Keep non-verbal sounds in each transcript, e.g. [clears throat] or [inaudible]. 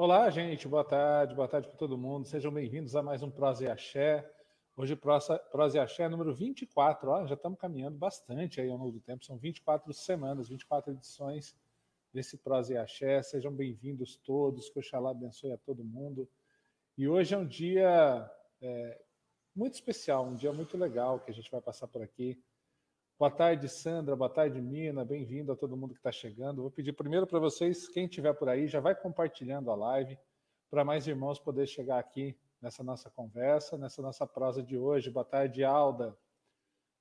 Olá, gente, boa tarde, boa tarde para todo mundo. Sejam bem-vindos a mais um Prosa e Axé. Hoje, Prosa, e Axé número 24. Ó, já estamos caminhando bastante aí ao longo do tempo. São 24 semanas, 24 edições desse Prosa e Axé. Sejam bem-vindos todos, que Oxalá abençoe a todo mundo. E hoje é um dia é, muito especial, um dia muito legal que a gente vai passar por aqui. Boa tarde, Sandra. Boa tarde, Mina. Bem-vindo a todo mundo que está chegando. Vou pedir primeiro para vocês, quem estiver por aí, já vai compartilhando a live para mais irmãos poder chegar aqui nessa nossa conversa, nessa nossa prosa de hoje. Boa tarde, Alda.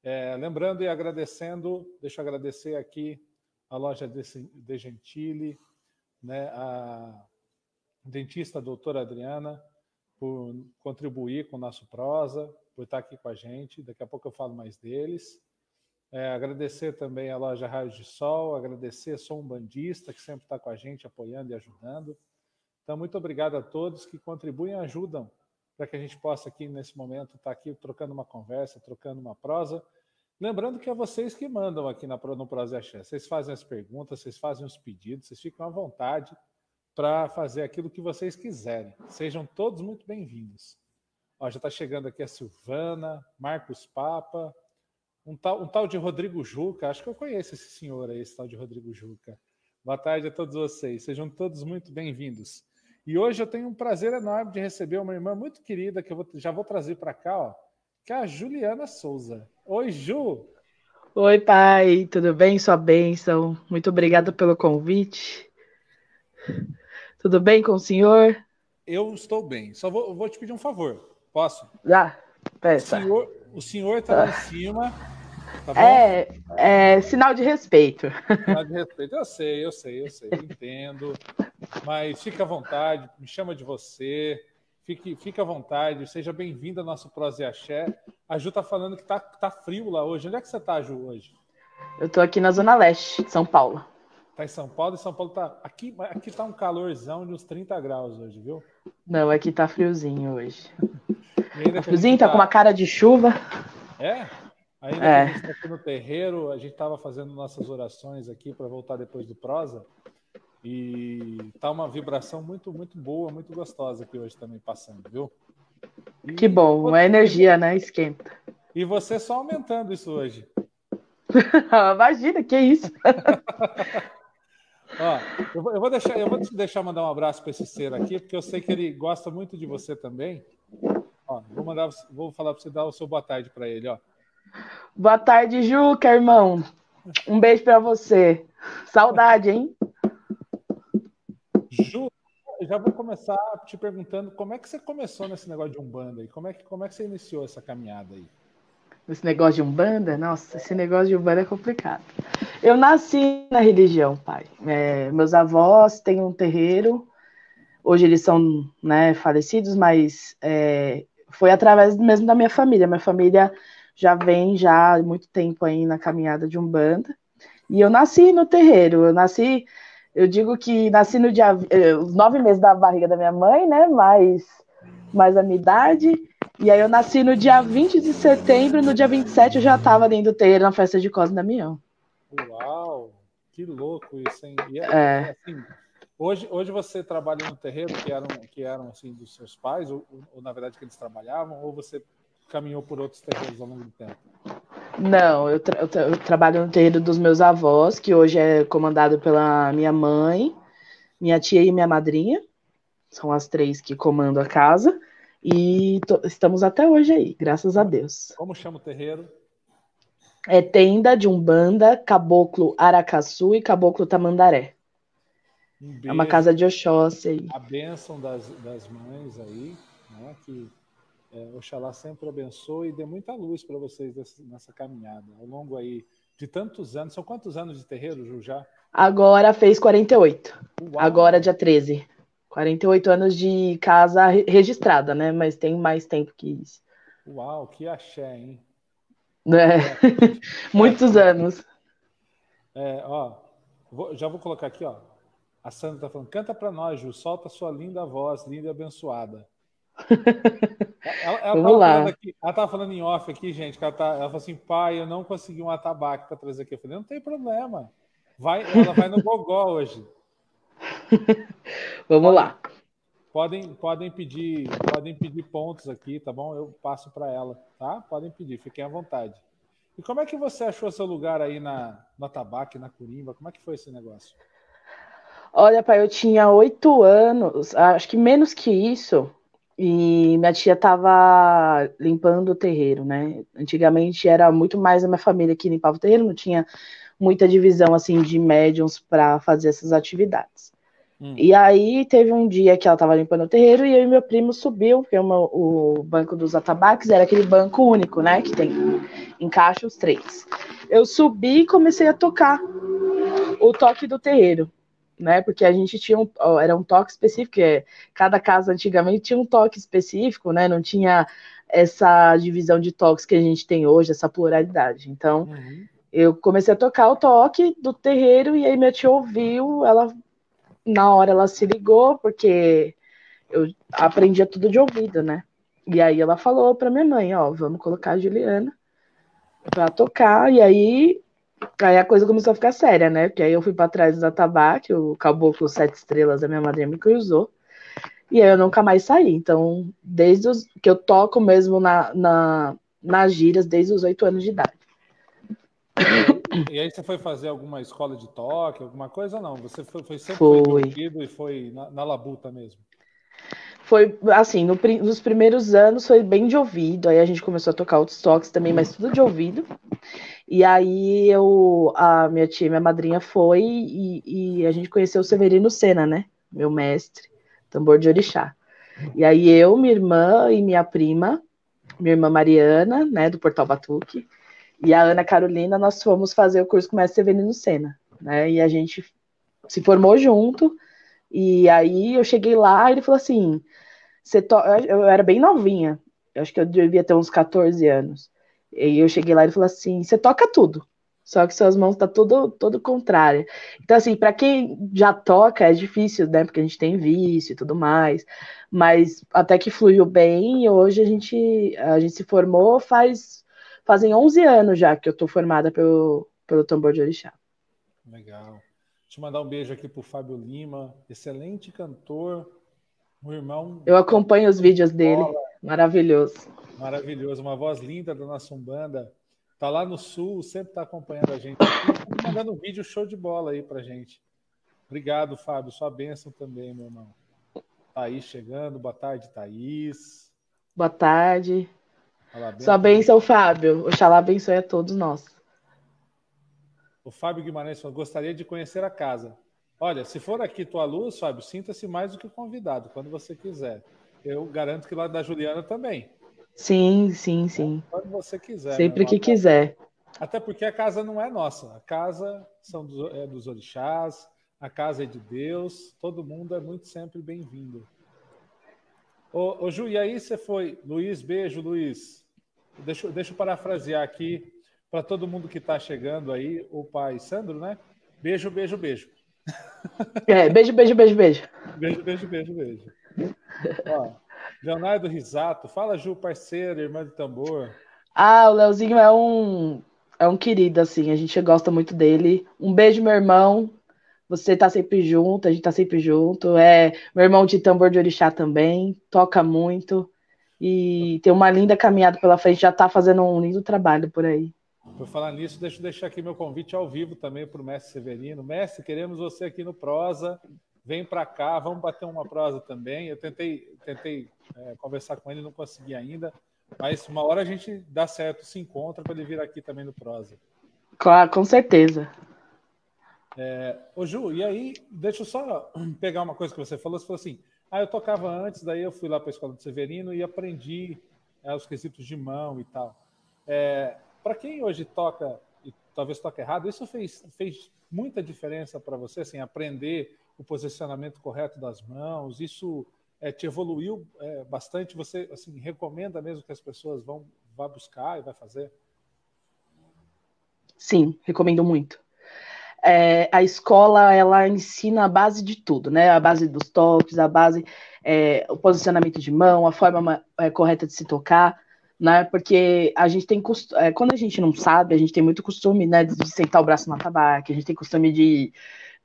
É, lembrando e agradecendo, deixa eu agradecer aqui a loja De Gentili, né, a dentista a doutora Adriana, por contribuir com o nosso prosa, por estar aqui com a gente. Daqui a pouco eu falo mais deles. É, agradecer também a loja Raios de Sol, agradecer Sou um Bandista, que sempre está com a gente, apoiando e ajudando. Então, muito obrigado a todos que contribuem e ajudam para que a gente possa aqui, nesse momento, estar tá aqui trocando uma conversa, trocando uma prosa. Lembrando que é vocês que mandam aqui na, no Prosa Axé. Vocês fazem as perguntas, vocês fazem os pedidos, vocês ficam à vontade para fazer aquilo que vocês quiserem. Sejam todos muito bem-vindos. Já está chegando aqui a Silvana, Marcos Papa, um tal, um tal de Rodrigo Juca, acho que eu conheço esse senhor aí, esse tal de Rodrigo Juca. Boa tarde a todos vocês, sejam todos muito bem-vindos. E hoje eu tenho um prazer enorme de receber uma irmã muito querida que eu vou, já vou trazer para cá, ó, que é a Juliana Souza. Oi, Ju! Oi, pai, tudo bem? Sua bênção. Muito obrigada pelo convite. Tudo bem com o senhor? Eu estou bem. Só vou, vou te pedir um favor. Posso? Já, peça. O senhor está lá em cima Tá é, é, sinal de respeito. Sinal de respeito, eu sei, eu sei, eu sei, entendo. Mas fique à vontade, me chama de você, fique, fique à vontade, seja bem-vindo ao nosso Prosa e Axé. A Ju tá falando que tá, tá frio lá hoje. Onde é que você tá, Ju, hoje? Eu tô aqui na Zona Leste de São Paulo. Tá em São Paulo e São Paulo tá. Aqui, aqui tá um calorzão de uns 30 graus hoje, viu? Não, aqui tá friozinho hoje. [laughs] Tá friozinho, tá com uma cara de chuva. É? Ainda é. a gente está aqui no terreiro, a gente estava fazendo nossas orações aqui para voltar depois do prosa. E tá uma vibração muito, muito boa, muito gostosa aqui hoje também passando, viu? E que bom, uma energia, né? Esquenta. E você só aumentando isso hoje. [laughs] Imagina, que isso. [laughs] Ó, eu vou, eu vou, deixar, eu vou te deixar mandar um abraço para esse ser aqui, porque eu sei que ele gosta muito de você também. Ó, vou mandar, vou falar para você dar o seu boa tarde para ele, ó. Boa tarde, Juca, irmão. Um beijo para você. Saudade, hein? Ju, já vou começar te perguntando como é que você começou nesse negócio de Umbanda aí? Como é que, como é que você iniciou essa caminhada aí? Esse negócio de Umbanda? Nossa, esse negócio de Umbanda é complicado. Eu nasci na religião, pai. É, meus avós têm um terreiro. Hoje eles são né, falecidos, mas é, foi através mesmo da minha família. Minha família já vem já há muito tempo aí na caminhada de Umbanda. E eu nasci no terreiro, eu nasci, eu digo que nasci no dia, eh, os nove meses da barriga da minha mãe, né, mais, mais a minha idade, e aí eu nasci no dia 20 de setembro, no dia 27 eu já estava dentro do terreiro na festa de Cosme Damião. Uau, que louco isso, hein? E é, é. Assim, hoje, hoje você trabalha no terreiro que eram, que eram assim dos seus pais, ou, ou na verdade que eles trabalhavam, ou você caminhou por outros terreiros ao longo do tempo? Não, eu, tra eu, tra eu, trabalho no terreiro dos meus avós, que hoje é comandado pela minha mãe, minha tia e minha madrinha. São as três que comandam a casa. E estamos até hoje aí, graças a Deus. Como chama o terreiro? É Tenda de Umbanda, Caboclo Aracaçu e Caboclo Tamandaré. Um é uma casa de Oxóssi aí. A bênção das, das mães aí, né, que é, Oxalá sempre abençoe e dê muita luz para vocês nessa caminhada. Ao longo aí de tantos anos, são quantos anos de terreiro, Ju, já? Agora fez 48. Uau. Agora, dia 13. 48 anos de casa registrada, né? Mas tem mais tempo que isso. Uau, que axé, hein? É. [laughs] Muitos é. anos. É, ó, vou, já vou colocar aqui, ó. A Sandra tá falando, canta para nós, Ju, solta sua linda voz, linda e abençoada. Ela, ela, Vamos lá. Aqui, ela tava falando em off aqui, gente, ela, tá, ela falou assim, pai, eu não consegui um atabaque para trazer aqui. Eu falei, não tem problema. Vai, ela vai no gogó hoje. [laughs] Vamos lá. podem, podem, pedir, podem pedir pontos aqui, tá bom? Eu passo para ela, tá? Podem pedir, fiquem à vontade. E como é que você achou seu lugar aí na, na Tabaque, na Curimba? Como é que foi esse negócio? Olha, pai, eu tinha oito anos, acho que menos que isso, e minha tia estava limpando o terreiro, né? Antigamente era muito mais a minha família que limpava o terreiro, não tinha muita divisão assim de médiums para fazer essas atividades. Hum. E aí teve um dia que ela estava limpando o terreiro e eu e meu primo subiu, porque uma, o banco dos atabaques era aquele banco único, né? Que tem encaixa os três. Eu subi e comecei a tocar o toque do terreiro, né? Porque a gente tinha um, era um toque específico, é, cada casa antigamente tinha um toque específico, né? Não tinha essa divisão de toques que a gente tem hoje, essa pluralidade. Então, uhum. eu comecei a tocar o toque do terreiro e aí minha tia ouviu, ela na hora ela se ligou, porque eu aprendia tudo de ouvido, né? E aí ela falou para minha mãe, ó, vamos colocar a Juliana para tocar, e aí aí a coisa começou a ficar séria, né? Porque aí eu fui para trás do atabaque, o caboclo sete estrelas da minha madrinha me cruzou, e aí eu nunca mais saí. Então, desde os, que eu toco mesmo na, na, nas gírias, desde os oito anos de idade. E aí você foi fazer alguma escola de toque, alguma coisa ou não? Você foi, foi sempre foi. e foi na, na, labuta mesmo? Foi assim, no, nos primeiros anos foi bem de ouvido, aí a gente começou a tocar outros toques também, mas tudo de ouvido. E aí eu, a minha tia, minha madrinha foi e, e a gente conheceu o Severino Sena, né? Meu mestre, tambor de orixá. E aí eu, minha irmã e minha prima, minha irmã Mariana, né, do Portal Batuque, e a Ana Carolina, nós fomos fazer o curso com o mestre Severino Sena, né? E a gente se formou junto. E aí eu cheguei lá e ele falou assim: você eu era bem novinha, eu acho que eu devia ter uns 14 anos. E eu cheguei lá e ele falou assim: você toca tudo, só que suas mãos tá tudo todo contrário. Então assim, para quem já toca é difícil, né? Porque a gente tem vício e tudo mais. Mas até que fluiu bem e hoje a gente a gente se formou faz Fazem 11 anos já que eu tô formada pelo, pelo tambor de orixá. Legal. Deixa eu mandar um beijo aqui pro Fábio Lima, excelente cantor, o irmão. Eu acompanho os vídeos dele, maravilhoso. Maravilhoso, uma voz linda da nossa Umbanda. Tá lá no sul, sempre tá acompanhando a gente. Aqui, mandando um vídeo show de bola aí pra gente. Obrigado, Fábio. Sua bênção também, meu irmão. Thaís chegando. Boa tarde, Thaís. Boa tarde. Sua bênção, Fábio. Oxalá abençoe a todos nós. O Fábio Guimarães falou, gostaria de conhecer a casa. Olha, se for aqui tua luz, Fábio, sinta-se mais do que convidado, quando você quiser. Eu garanto que lá da Juliana também. Sim, sim, sim. Quando você quiser. Sempre né? que quiser. Até porque a casa não é nossa. A casa são dos, é dos orixás, a casa é de Deus. Todo mundo é muito sempre bem-vindo. Ô, ô Ju, e aí você foi. Luiz, beijo, Luiz. Deixa, deixa eu parafrasear aqui para todo mundo que está chegando aí, o pai Sandro, né? Beijo, beijo, beijo. É, beijo, beijo, beijo, beijo. Beijo, beijo, beijo, beijo. Ó, [laughs] Leonardo Risato, fala Ju, parceiro, irmã de tambor. Ah, o Leozinho é um é um querido, assim, a gente gosta muito dele. Um beijo, meu irmão. Você tá sempre junto, a gente tá sempre junto. É meu irmão de tambor de orixá também, toca muito e tem uma linda caminhada pela frente, já tá fazendo um lindo trabalho por aí. Por falar nisso, deixa eu deixar aqui meu convite ao vivo também para o mestre Severino. Mestre, queremos você aqui no Prosa. Vem para cá, vamos bater uma prosa também. Eu tentei, tentei é, conversar com ele, não consegui ainda. Mas uma hora a gente dá certo, se encontra para ele vir aqui também no Prosa. Claro, com certeza. É, ô Ju, e aí, deixa eu só [clears throat] pegar uma coisa que você falou. Você falou assim: ah, eu tocava antes, daí eu fui lá para a escola de Severino e aprendi é, os quesitos de mão e tal. É, para quem hoje toca, e talvez toque errado, isso fez, fez muita diferença para você, assim, aprender o posicionamento correto das mãos, isso é, te evoluiu é, bastante, você assim, recomenda mesmo que as pessoas vão vá buscar e vai fazer? Sim, recomendo muito é, a escola ela ensina a base de tudo, né? A base dos toques, a base, é, o posicionamento de mão, a forma é, correta de se tocar, né? Porque a gente tem é, quando a gente não sabe, a gente tem muito costume, né, de sentar o braço na tabaca, a gente tem costume de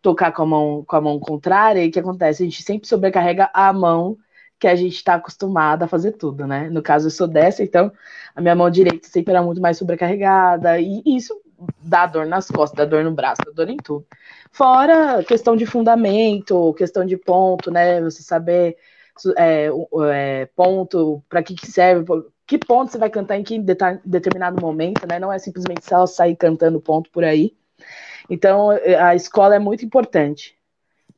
tocar com a mão, com a mão contrária, e o que acontece? A gente sempre sobrecarrega a mão que a gente está acostumado a fazer tudo, né? No caso, eu sou dessa, então a minha mão direita sempre era muito mais sobrecarregada, e isso dá dor nas costas, dá dor no braço, dá dor em tudo. Fora questão de fundamento, questão de ponto, né? Você saber é, é, ponto, para que, que serve, que ponto você vai cantar em que determinado momento, né? Não é simplesmente só sair cantando ponto por aí. Então, a escola é muito importante.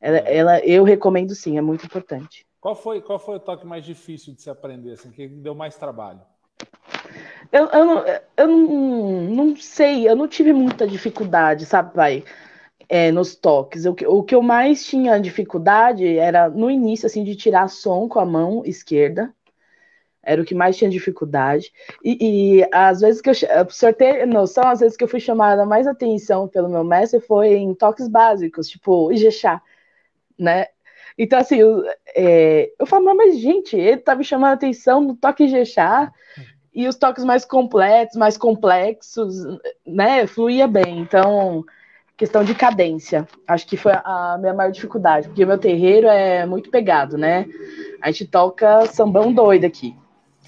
Ela, ela, eu recomendo sim, é muito importante. Qual foi, qual foi o toque mais difícil de se aprender, assim, que deu mais trabalho? Eu, eu, não, eu não, não sei, eu não tive muita dificuldade, sabe, pai? É, nos toques. O que, o que eu mais tinha dificuldade era no início, assim, de tirar som com a mão esquerda. Era o que mais tinha dificuldade. E, e às vezes que eu. Ter noção, às vezes que eu fui chamada mais atenção pelo meu mestre foi em toques básicos, tipo Ijexá, né? Então, assim, eu, é, eu falo, mas gente, ele tá me chamando atenção no toque Jexá e os toques mais completos, mais complexos, né? Fluía bem. Então, questão de cadência. Acho que foi a minha maior dificuldade, porque o meu terreiro é muito pegado, né? A gente toca sambão doido aqui.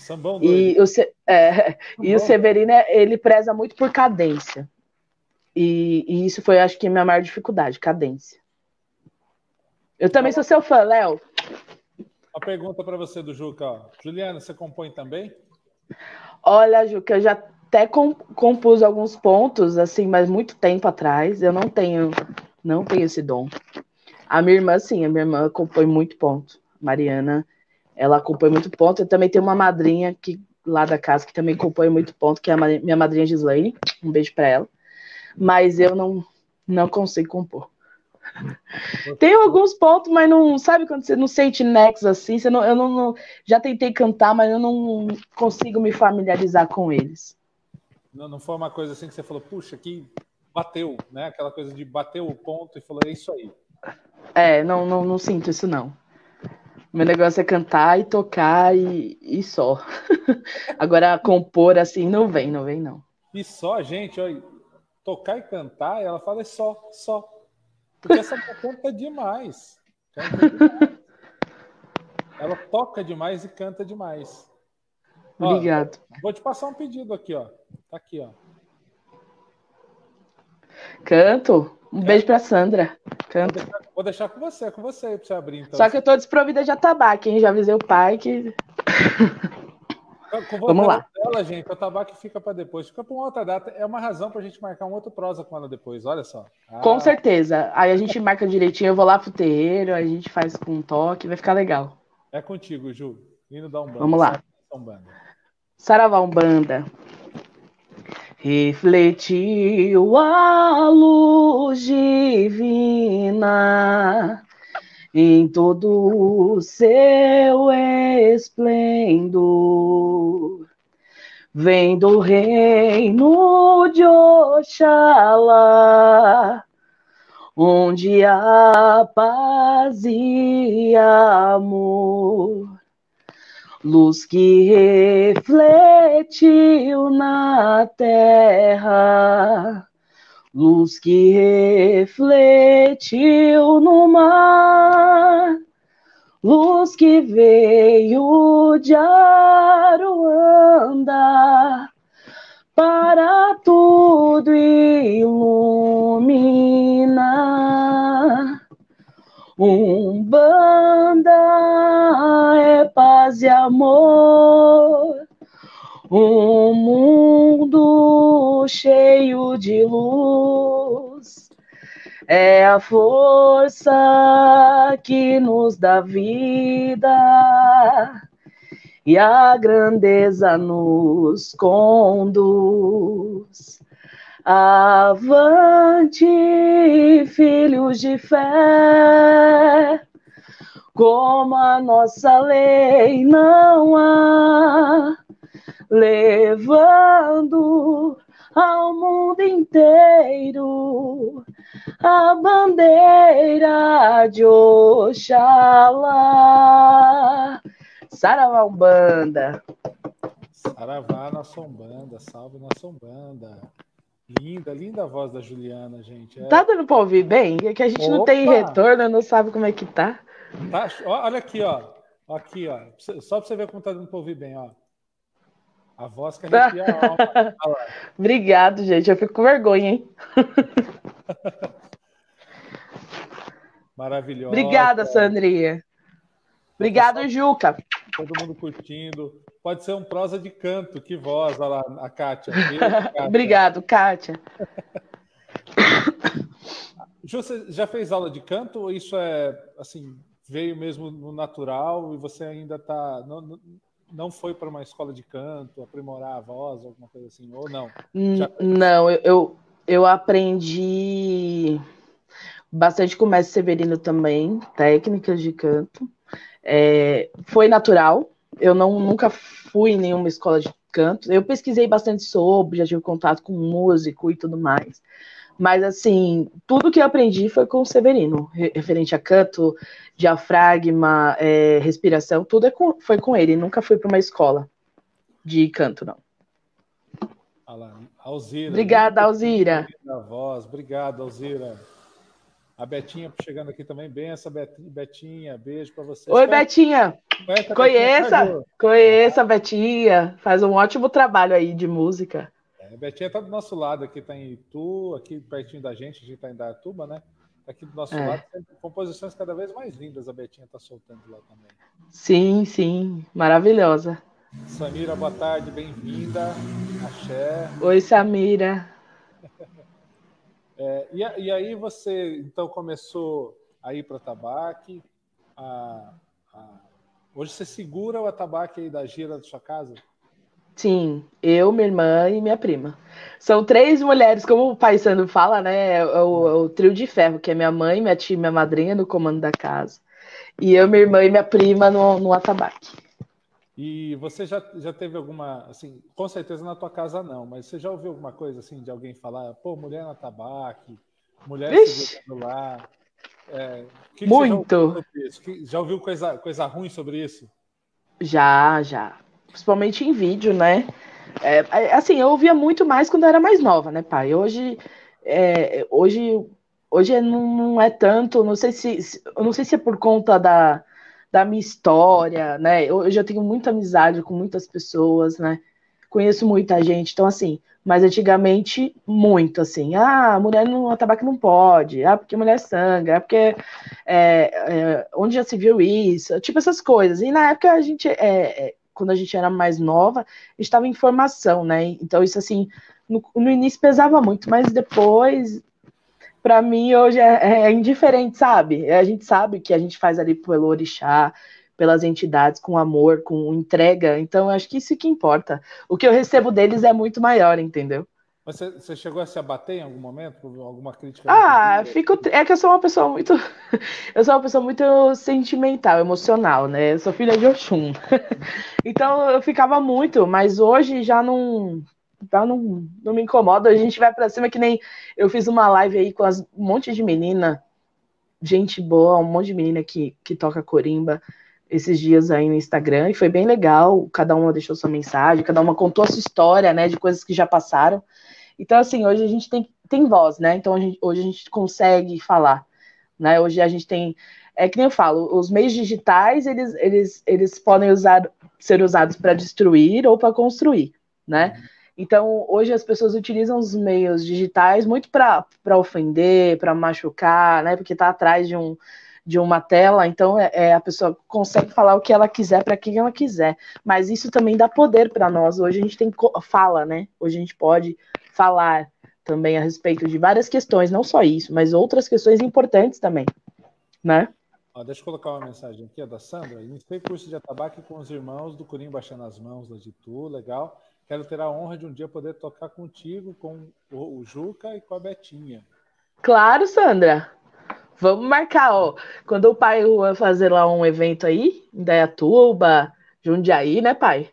Sambão doido. E o, [laughs] é, e o Severino, ele preza muito por cadência. E, e isso foi, acho que, a minha maior dificuldade, cadência. Eu também sou seu fã, Léo. Uma pergunta para você do Juca. Juliana, você compõe também? Olha, Juca, eu já até compus alguns pontos, assim, mas muito tempo atrás. Eu não tenho, não tenho esse dom. A minha irmã, sim, a minha irmã compõe muito ponto. Mariana, ela compõe muito ponto. Eu também tenho uma madrinha que lá da casa que também compõe muito ponto, que é a minha madrinha Gislaine. Um beijo para ela. Mas eu não, não consigo compor. [laughs] Tem alguns pontos, mas não sabe quando você não sente nexo assim. Você não, eu não, não, já tentei cantar, mas eu não consigo me familiarizar com eles. Não, não foi uma coisa assim que você falou, puxa, que bateu, né? Aquela coisa de bater o ponto e falou, é isso aí. É, não, não, não sinto isso não. Meu negócio é cantar e tocar e, e só. [laughs] Agora compor assim não vem, não vem não. E só, gente, olha, tocar e cantar, ela fala é só, só. Porque essa canta demais. Canta demais. Ela toca demais e canta demais. Obrigado. Ó, vou te passar um pedido aqui, ó. Tá aqui, ó. Canto. Um beijo pra Sandra. Canto. Vou deixar, vou deixar, com você, com você aí pra você abrir. Então. Só que eu tô desprovida de atabaque, hein? Já avisei o pai que. [laughs] Vamos lá. Dela, gente, o tabaco fica para depois, fica para uma outra data. É uma razão para a gente marcar um outro prosa com ela depois, olha só. Ah. Com certeza. Aí a gente marca direitinho, eu vou lá pro terreiro, a gente faz com um toque, vai ficar legal. É contigo, Ju. Indo dar um bando. Vamos lá. Saravá Umbanda. Refletiu a luz divina em todo o seu esplendor. Vem do reino de Oxalá, onde há paz e amor. Luz que refletiu na terra luz que refletiu no mar, luz que veio de Aruanda para tudo iluminar. Umbanda paz e amor. Um mundo cheio de luz. É a força que nos dá vida. E a grandeza nos conduz. Avante, filhos de fé, como a nossa lei não há levando ao mundo inteiro a bandeira de Oxalá. Saravá Umbanda. Saravá, nossa Umbanda. Salve, nossa Umbanda. Linda, linda a voz da Juliana, gente. É... Tá dando pra ouvir bem? É que a gente Opa! não tem retorno, não sabe como é que tá. tá olha aqui, ó. Aqui, ó. Só pra você ver como tá dando pra ouvir bem, ó. A voz que arrepia a alma. [laughs] Obrigado, gente. Eu fico com vergonha, hein? [laughs] Maravilhosa. Obrigada, Sandrinha. Obrigado, Juca. Todo mundo curtindo. Pode ser um prosa de canto. Que voz, olha lá, a Kátia. [laughs] Beijo, Kátia. Obrigado, Kátia. [coughs] Ju, você já fez aula de canto ou isso é assim veio mesmo no natural e você ainda está não, não foi para uma escola de canto aprimorar a voz alguma coisa assim ou não? Já... Não, eu, eu, eu aprendi bastante com o mestre Severino também técnicas de canto é, foi natural. Eu não nunca fui em nenhuma escola de canto. Eu pesquisei bastante sobre, já tive contato com músico e tudo mais. Mas, assim, tudo que eu aprendi foi com o Severino, referente a canto, diafragma, é, respiração, tudo é com, foi com ele. Nunca fui para uma escola de canto, não. Alzira. Obrigada, Alzira. Voz. Obrigado, Alzira. A Betinha chegando aqui também. Benção, Betinha. Beijo para você. Oi, Betinha. Conheça, conheça a Betinha. Faz um ótimo trabalho aí de música. É, a Betinha está do nosso lado aqui, está em Itu, aqui pertinho da gente. A gente está em Datuba, né? Tá aqui do nosso é. lado, composições cada vez mais lindas a Betinha está soltando lá também. Sim, sim. Maravilhosa. Samira, boa tarde, bem-vinda. Axé. Oi, Samira. É, e, e, aí você então começou a ir para tabaque. A, a... Hoje você segura o atabaque aí da gira da sua casa? Sim, eu, minha irmã e minha prima. São três mulheres, como o pai Sandro fala, né? É o, é o, trio de ferro, que é minha mãe, minha tia minha madrinha no comando da casa. E eu, minha irmã e minha prima no, no atabaque. E você já, já teve alguma, assim, com certeza na tua casa não, mas você já ouviu alguma coisa assim de alguém falar, pô, mulher na tabaque, mulher segurando lá? É, que Muito. Que já, já ouviu coisa, coisa ruim sobre isso? Já, já. Principalmente em vídeo, né? É, é, assim, eu ouvia muito mais quando eu era mais nova, né, pai? Hoje, é, hoje, hoje não, não é tanto, não sei se, não sei se é por conta da, da minha história, né? Eu, eu já tenho muita amizade com muitas pessoas, né? Conheço muita gente, então assim, mas antigamente muito assim, ah, mulher no tabaco não pode, ah, porque mulher sangra, ah, porque é, é, onde já se viu isso, tipo essas coisas. E na época a gente, é, é quando a gente era mais nova, estava em formação, né? Então isso assim, no, no início pesava muito, mas depois para mim hoje é, é, indiferente, sabe? A gente sabe que a gente faz ali pelo orixá, pelas entidades, com amor, com entrega. Então, acho que isso que importa. O que eu recebo deles é muito maior, entendeu? Você, você chegou a se abater em algum momento por alguma crítica? Ah, fico. É que eu sou uma pessoa muito. [laughs] eu sou uma pessoa muito sentimental, emocional, né? Eu sou filha de Oxum. [laughs] então eu ficava muito, mas hoje já não então não, não me incomoda. A gente vai para cima que nem eu fiz uma live aí com as, um monte de menina, gente boa, um monte de menina que, que toca corimba esses dias aí no Instagram e foi bem legal. Cada uma deixou sua mensagem, cada uma contou a sua história, né, de coisas que já passaram. Então assim, hoje a gente tem, tem voz, né? Então a gente, hoje a gente consegue falar, né? Hoje a gente tem é que nem eu falo, os meios digitais eles, eles, eles podem usar, ser usados para destruir ou para construir, né? Uhum. Então, hoje as pessoas utilizam os meios digitais muito para ofender, para machucar, né? Porque está atrás de, um, de uma tela, então é, é, a pessoa consegue falar o que ela quiser para quem ela quiser. Mas isso também dá poder para nós. Hoje a gente tem fala, né? Hoje a gente pode falar também a respeito de várias questões, não só isso, mas outras questões importantes também, né? Ó, deixa eu colocar uma mensagem aqui, é da Sandra. Iniciei curso de atabaque com os irmãos do Curim Baixando as Mãos, da Ditu, legal. Quero ter a honra de um dia poder tocar contigo, com o, Juca e com a Betinha. Claro, Sandra. Vamos marcar, ó. Quando o pai vai fazer lá um evento aí, em Dayatuba, Jundiaí, né, pai?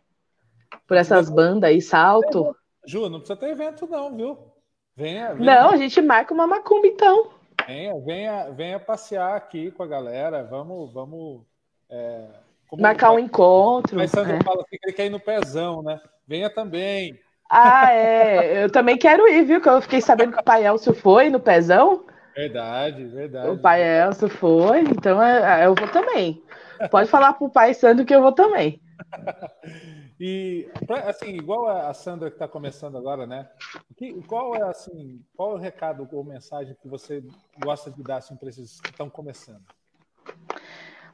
Por essas bandas aí, salto. Ju, não precisa ter evento, não, viu? Venha, venha. Não, a gente marca uma macumba, então. Venha, venha, venha passear aqui com a galera. Vamos, vamos. É, Marcar um encontro. Mas Sandro é. fala assim que ele quer ir no pezão, né? Venha também. Ah, é. Eu também quero ir, viu? Que eu fiquei sabendo que o pai Elcio foi no pezão. Verdade, verdade. O pai Elcio foi, então é, é, eu vou também. Pode falar pro pai Sandro que eu vou também. [laughs] E assim, igual a Sandra que está começando agora, né? Que, qual é assim, qual é o recado ou mensagem que você gosta de dar assim, para esses que estão começando?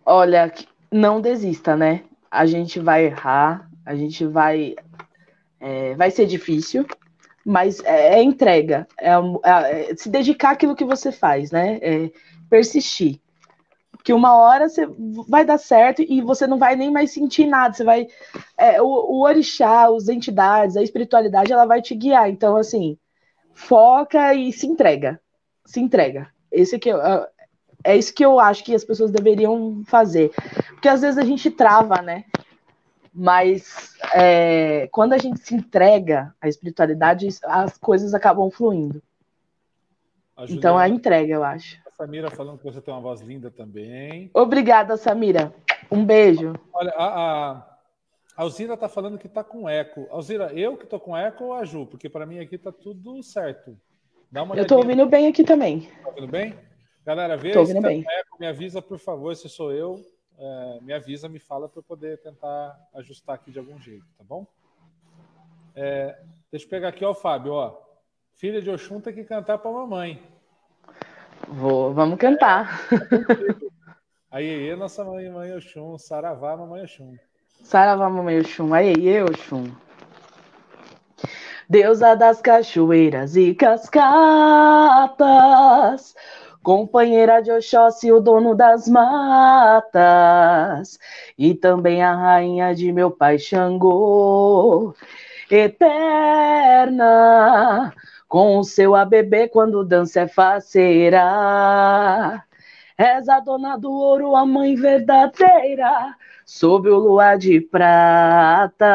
Olha, não desista, né? A gente vai errar, a gente vai, é, vai ser difícil, mas é, é entrega, é, é, se dedicar àquilo que você faz, né? É persistir que uma hora você vai dar certo e você não vai nem mais sentir nada. Você vai. É, o, o orixá, as entidades, a espiritualidade, ela vai te guiar. Então, assim, foca e se entrega. Se entrega. Esse que eu, é, é isso que eu acho que as pessoas deveriam fazer. Porque às vezes a gente trava, né? Mas é, quando a gente se entrega à espiritualidade, as coisas acabam fluindo. Então a entrega, eu acho. Samira falando que você tem uma voz linda também. Obrigada, Samira. Um beijo. Olha, a, a, a Alzira está falando que está com eco. Alzira, eu que estou com eco ou a Ju? Porque para mim aqui está tudo certo. Dá uma eu estou ouvindo bem aqui também. Está ouvindo bem? Galera, vê se tá bem. eco, me avisa, por favor, se sou eu. É, me avisa, me fala para eu poder tentar ajustar aqui de algum jeito, tá bom? É, deixa eu pegar aqui, ó, o Fábio, ó. Filha de Oxum tem que cantar para mamãe. Vou, vamos cantar. [laughs] Aí, aí, nossa mãe, mãe Oxum, Saravá, mamãe Oxum. Saravá, mamãe Oxum, aí, aí, Oxum. Deusa das cachoeiras e cascatas, companheira de Oxóssi, o dono das matas, e também a rainha de meu pai Xangô, eterna, com o seu ABB quando dança é faceira. És a dona do ouro, a mãe verdadeira, sob o luar de prata.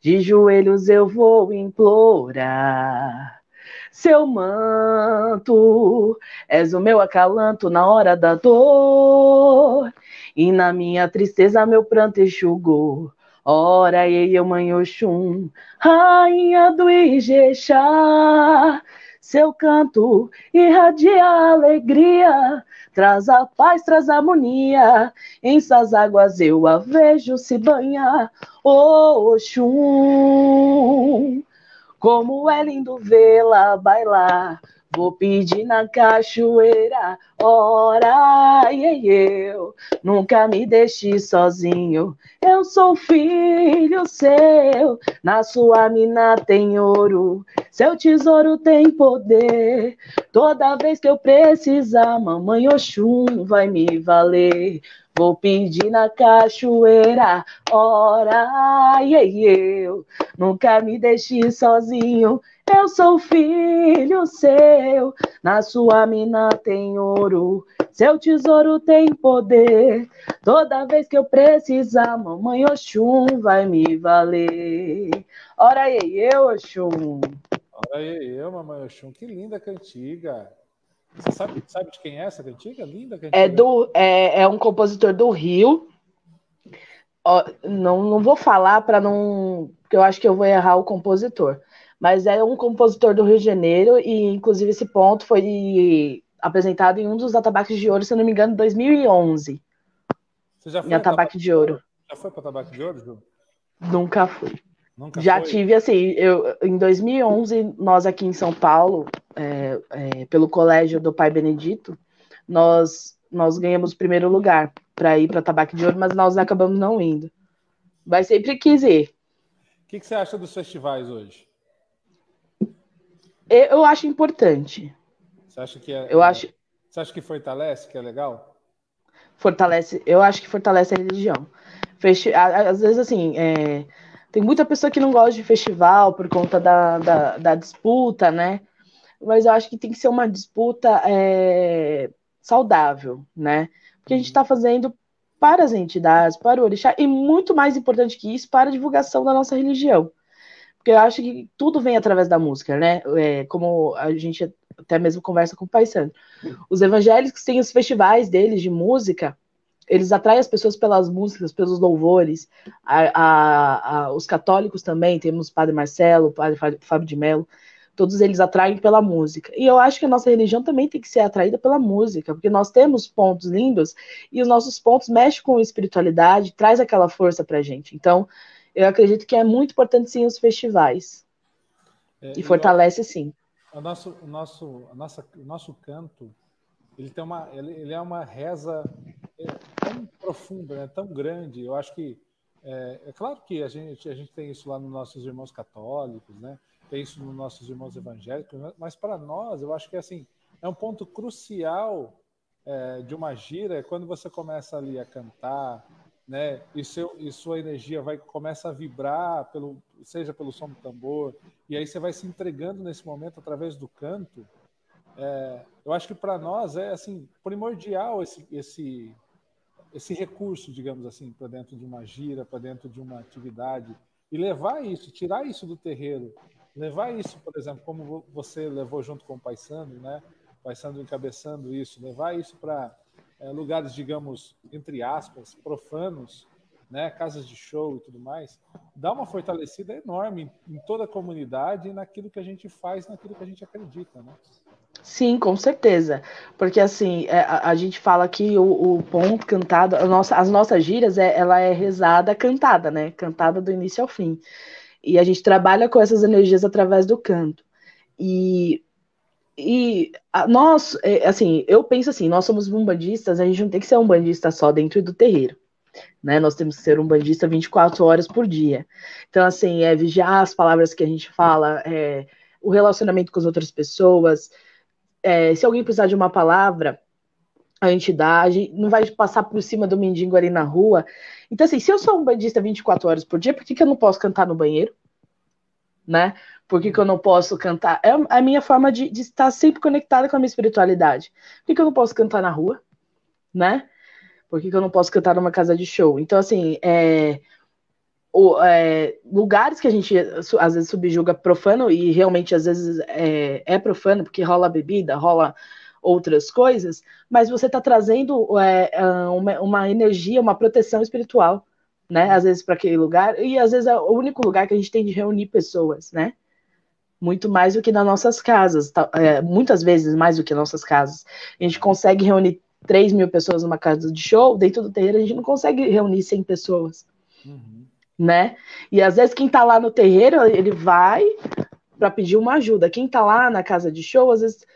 De joelhos eu vou implorar. Seu manto, és o meu acalanto na hora da dor, e na minha tristeza meu pranto enxugou. Ora, eu, mãe Oxum, rainha do Ijexá, seu canto irradia alegria, traz a paz, traz a harmonia, em suas águas eu a vejo se banhar, Oxum, como é lindo vê-la bailar, Vou pedir na cachoeira, ora, e eu nunca me deixe sozinho. Eu sou filho seu, na sua mina tem ouro, seu tesouro tem poder. Toda vez que eu precisar, mamãe Oxum vai me valer. Vou pedir na cachoeira, ora, e eu nunca me deixe sozinho. Eu sou filho seu, na sua mina tem ouro, seu tesouro tem poder. Toda vez que eu precisar, mamãe Oxum vai me valer. Ora aí, eu, Oxum. Ora aí, eu, mamãe Oxum. Que linda cantiga. Você sabe, sabe de quem é essa cantiga? Linda cantiga. É, do, é, é um compositor do Rio. Ó, não, não vou falar para não. Porque eu acho que eu vou errar o compositor mas é um compositor do Rio de Janeiro e, inclusive, esse ponto foi apresentado em um dos atabaques de ouro, se eu não me engano, em 2011. Você já foi em atabaque de ouro. Já foi para atabaque de ouro, Ju? Nunca fui. Nunca já foi? tive, assim, eu, em 2011, nós aqui em São Paulo, é, é, pelo colégio do Pai Benedito, nós, nós ganhamos o primeiro lugar para ir para Tabaque de Ouro, mas nós acabamos não indo. Mas sempre quis ir. O que, que você acha dos festivais hoje? Eu acho importante. Você acha que é, eu acho... Você acha que fortalece, que é legal? Fortalece, eu acho que fortalece a religião. Festi... Às vezes, assim, é... tem muita pessoa que não gosta de festival por conta da, da, da disputa, né? Mas eu acho que tem que ser uma disputa é... saudável, né? Porque a gente está fazendo para as entidades, para o orixá, e muito mais importante que isso, para a divulgação da nossa religião porque eu acho que tudo vem através da música, né? É, como a gente até mesmo conversa com o Pai Santo. Os evangélicos têm os festivais deles de música, eles atraem as pessoas pelas músicas, pelos louvores. A, a, a, os católicos também, temos o Padre Marcelo, o Padre Fábio de Mello, todos eles atraem pela música. E eu acho que a nossa religião também tem que ser atraída pela música, porque nós temos pontos lindos e os nossos pontos mexem com a espiritualidade, traz aquela força pra gente. Então, eu acredito que é muito importante sim os festivais. É, e fortalece sim. O nosso, o nosso, a nossa, o nosso canto ele tem uma, ele, ele é uma reza é, tão profunda, né, tão grande. Eu acho que é, é, claro que a gente a gente tem isso lá nos nossos irmãos católicos, né? Tem isso nos nossos irmãos evangélicos, né, mas para nós eu acho que assim é um ponto crucial é, de uma gira é quando você começa ali a cantar, né? E, seu, e sua energia vai começa a vibrar pelo seja pelo som do tambor e aí você vai se entregando nesse momento através do canto. É, eu acho que para nós é assim primordial esse, esse, esse recurso, digamos assim, para dentro de uma gira, para dentro de uma atividade. E levar isso, tirar isso do terreiro, levar isso, por exemplo, como você levou junto com o Paisano, né? Paisano encabeçando isso, levar isso para é, lugares, digamos, entre aspas, profanos, né, casas de show e tudo mais, dá uma fortalecida enorme em toda a comunidade e naquilo que a gente faz, naquilo que a gente acredita, né? Sim, com certeza. Porque assim, é, a, a, gente fala que o, o ponto cantado, nossa, as nossas gírias, é, ela é rezada cantada, né? Cantada do início ao fim. E a gente trabalha com essas energias através do canto. E, e a, nós, é, assim, eu penso assim, nós somos umbandistas, a gente não tem que ser um bandista só dentro do terreiro. Né, nós temos que ser um bandista 24 horas por dia. Então, assim, é vigiar as palavras que a gente fala, é, o relacionamento com as outras pessoas, é, se alguém precisar de uma palavra, a entidade não vai passar por cima do mendigo ali na rua. Então, assim, se eu sou um bandista 24 horas por dia, por que, que eu não posso cantar no banheiro? Né? Por que, que eu não posso cantar? É a minha forma de, de estar sempre conectada com a minha espiritualidade. Por que, que eu não posso cantar na rua? Né? Por que, que eu não posso cantar numa casa de show? Então, assim, é, o, é, lugares que a gente às vezes subjuga profano e realmente às vezes é, é profano porque rola bebida, rola outras coisas, mas você está trazendo é, uma, uma, energia, uma proteção espiritual, né? Às vezes para aquele lugar e às vezes é o único lugar que a gente tem de reunir pessoas, né? Muito mais do que nas nossas casas, tá, é, muitas vezes mais do que nas nossas casas. A gente consegue reunir 3 mil pessoas numa casa de show, dentro do terreiro a gente não consegue reunir 100 pessoas. Uhum né? E às vezes quem tá lá no terreiro, ele vai para pedir uma ajuda. Quem tá lá na casa de show, às vezes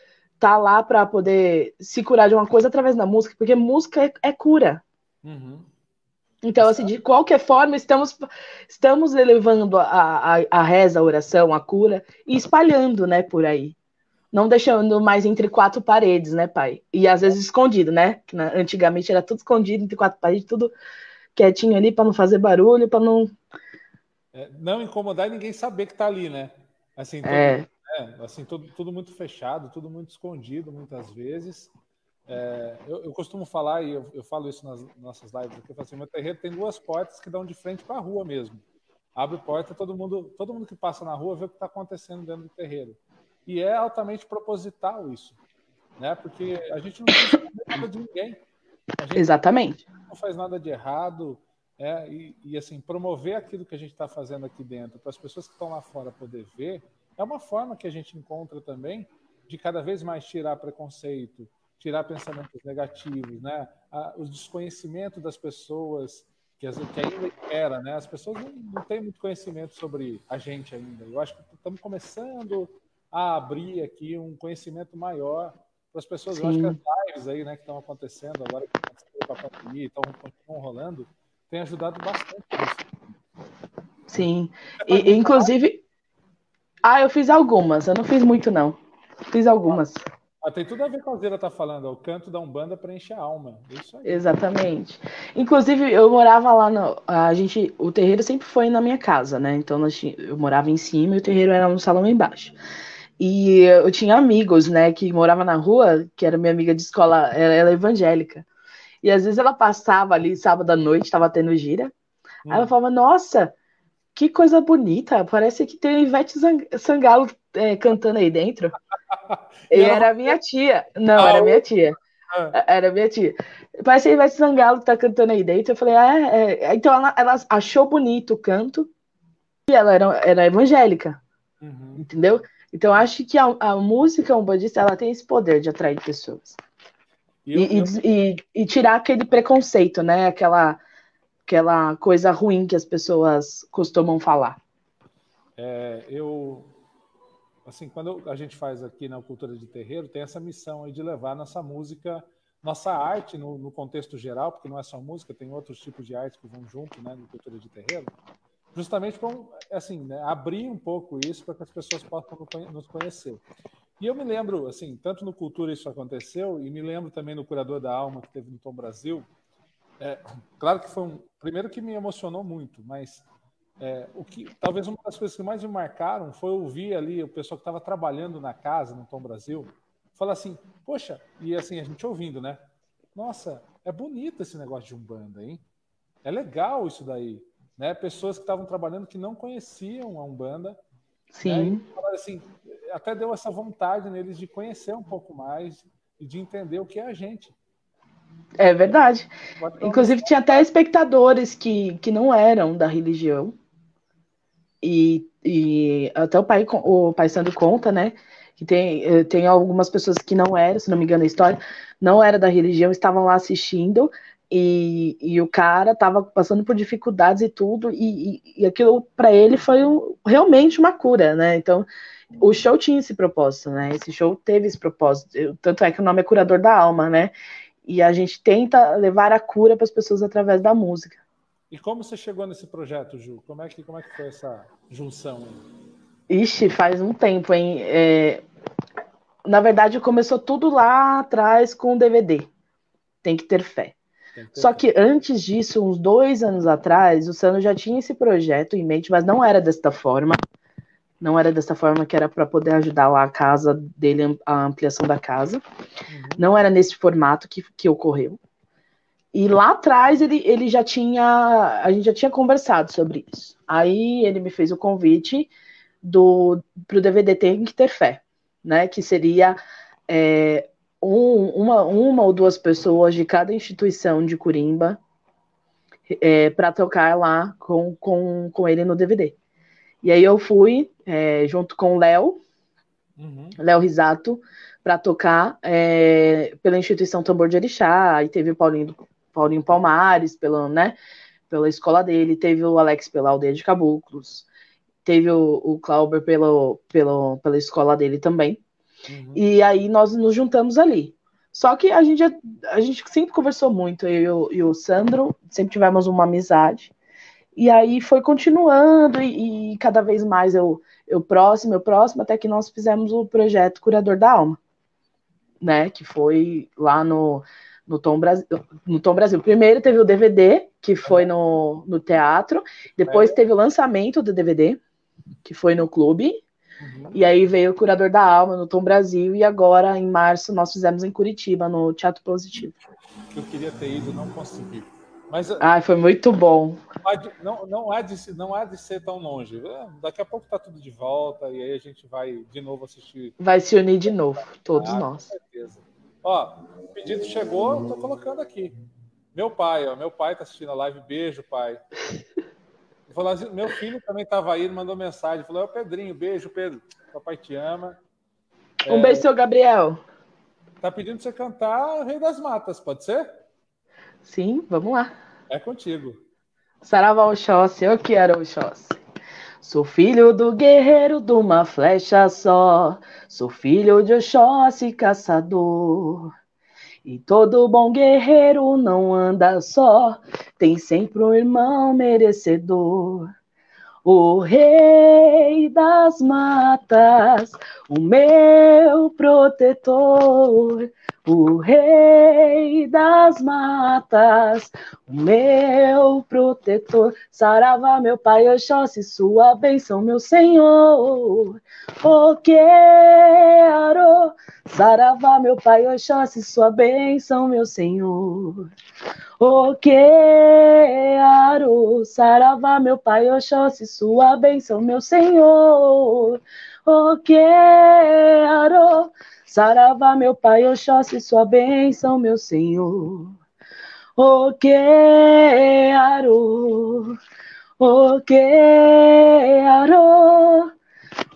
tá lá para poder se curar de uma coisa através da música, porque música é, é cura. Uhum. Então, assim, de qualquer forma, estamos, estamos elevando a, a, a reza, a oração, a cura e espalhando, né, por aí. Não deixando mais entre quatro paredes, né, pai? E às vezes escondido, né? Antigamente era tudo escondido entre quatro paredes, tudo quietinho ali para não fazer barulho, para não. É, não incomodar e ninguém saber que está ali, né? Assim, é. É. assim tudo, tudo muito fechado, tudo muito escondido, muitas vezes. É, eu, eu, costumo falar, e eu, eu, falo isso nas nossas lives aqui, eu falo assim, meu terreiro tem duas portas que dão de frente para a rua mesmo. Abre porta, todo mundo, todo mundo que passa na rua vê o que está acontecendo dentro do terreiro. E é altamente proposital isso, né? Porque a gente não tem nada de ninguém. Exatamente. Não faz nada de errado. É, e, e, assim, promover aquilo que a gente está fazendo aqui dentro para as pessoas que estão lá fora poder ver, é uma forma que a gente encontra também de cada vez mais tirar preconceito, tirar pensamentos negativos, né? o desconhecimento das pessoas que, que ainda era, né? As pessoas não, não têm muito conhecimento sobre a gente ainda. Eu acho que estamos começando a abrir aqui um conhecimento maior para as pessoas. Sim. Eu acho que as lives aí, né, que estão acontecendo agora que com a pandemia, então continuam rolando, tem ajudado bastante Sim. E, inclusive. Ah, eu fiz algumas. Eu não fiz muito, não. Fiz algumas. Ah, tem tudo a ver com a Zera tá falando. O canto da Umbanda preenche a alma. Isso aí. Exatamente. Inclusive, eu morava lá no. A gente. O terreiro sempre foi na minha casa, né? Então eu morava em cima e o terreiro era no salão embaixo. E eu tinha amigos, né, que morava na rua, que era minha amiga de escola, ela, ela é evangélica. E às vezes ela passava ali sábado à noite, estava tendo gira. Hum. Aí ela falava, nossa, que coisa bonita, parece que tem Ivete Sangalo é, cantando aí dentro. [laughs] e era minha tia. Não, ah, era minha tia. Ah. Era minha tia. Parece a Ivete Sangalo que tá cantando aí dentro. Eu falei, ah, é, é. Então ela, ela, achou bonito o canto e ela era, era evangélica. Uhum. Entendeu? Então acho que a, a música umbandista ela tem esse poder de atrair pessoas. E, e, e, e, tirar aquele preconceito, né? Aquela, aquela coisa ruim que as pessoas costumam falar. É, eu, assim, quando a gente faz aqui na Cultura de Terreiro, tem essa missão aí de levar nossa música, nossa arte no, no contexto geral, porque não é só música, tem outros tipos de arte que vão junto, né, no Cultura de Terreiro, justamente para assim, né, abrir um pouco isso para que as pessoas possam nos conhecer. E eu me lembro, assim, tanto no Cultura isso aconteceu, e me lembro também no Curador da Alma que teve no Tom Brasil. É, claro que foi um. Primeiro que me emocionou muito, mas é, o que talvez uma das coisas que mais me marcaram foi ouvir ali o pessoal que estava trabalhando na casa no Tom Brasil falar assim, poxa, e assim a gente ouvindo, né? Nossa, é bonito esse negócio de umbanda, hein? É legal isso daí, né? Pessoas que estavam trabalhando que não conheciam a umbanda, sim, né? assim, até deu essa vontade neles de conhecer um pouco mais e de entender o que é a gente. É verdade. Inclusive, tinha até espectadores que, que não eram da religião. E, e até o pai, o pai Sandro conta, né? Que tem, eh, tem algumas pessoas que não eram, se não me engano a história, não era da religião, estavam lá assistindo, e, e o cara estava passando por dificuldades e tudo, e, e, e aquilo para ele foi um, realmente uma cura, né? Então, o show tinha esse propósito, né? Esse show teve esse propósito. Tanto é que o nome é Curador da Alma, né? E a gente tenta levar a cura para as pessoas através da música. E como você chegou nesse projeto, Ju? Como é que, como é que foi essa junção? Ixi, faz um tempo, hein? É... Na verdade, começou tudo lá atrás com o DVD. Tem que ter fé. Que ter Só fé. que antes disso, uns dois anos atrás, o Sano já tinha esse projeto em mente, mas não era desta forma. Não era dessa forma que era para poder ajudar lá a casa dele, a ampliação da casa. Uhum. Não era nesse formato que, que ocorreu. E lá atrás ele, ele já tinha. A gente já tinha conversado sobre isso. Aí ele me fez o convite do para o DVD Tem que Ter Fé, né? Que seria é, um, uma, uma ou duas pessoas de cada instituição de Curimba é, para tocar lá com, com, com ele no DVD. E aí eu fui é, junto com o Léo, uhum. Léo Risato, para tocar é, pela instituição Tambor de Orixá, aí teve o Paulinho, Paulinho Palmares, pela, né, pela escola dele, teve o Alex pela aldeia de Caboclos, teve o, o Clauber pelo, pelo, pela escola dele também. Uhum. E aí nós nos juntamos ali. Só que a gente, a gente sempre conversou muito, eu e o Sandro, sempre tivemos uma amizade. E aí foi continuando e, e, cada vez mais eu, eu próximo, eu próximo, até que nós fizemos o projeto Curador da Alma, né? Que foi lá no, no, Tom, Brasil, no Tom Brasil. Primeiro teve o DVD, que foi no, no teatro, depois teve o lançamento do DVD, que foi no clube, uhum. e aí veio o Curador da Alma no Tom Brasil, e agora, em março, nós fizemos em Curitiba, no Teatro Positivo. Eu queria ter ido, não consegui. Mas, Ai, foi muito bom. Não, não, há de, não há de ser tão longe. Daqui a pouco está tudo de volta e aí a gente vai de novo assistir. Vai se unir de novo, todos ah, nós. Com certeza. Ó, o pedido chegou, estou colocando aqui. Meu pai, ó, meu pai está assistindo a live. Beijo, pai. Falou assim, meu filho também estava aí, mandou mensagem. Falou: é o Pedrinho, beijo, Pedro. Papai te ama. Um é, beijo, seu Gabriel. Tá pedindo você cantar Rei das Matas, pode ser? Sim, vamos lá. É contigo. Saravá Oxóssi, eu quero Oxóssi. Sou filho do guerreiro de uma flecha só. Sou filho de Oxóssi, caçador. E todo bom guerreiro não anda só, tem sempre um irmão merecedor. O rei das matas, o meu protetor, o rei das matas, o meu protetor, Saravá, meu pai, Oxóssi, sua bênção, meu senhor. O quero, Saravá, meu pai, Oxóssi, sua bênção, meu senhor. O quero, Saravá, meu pai, Oxóssi, sua bênção, meu senhor. O quero, Saravá, meu pai, Oxóssi, sua bênção, meu Senhor. O que aro, o que aro,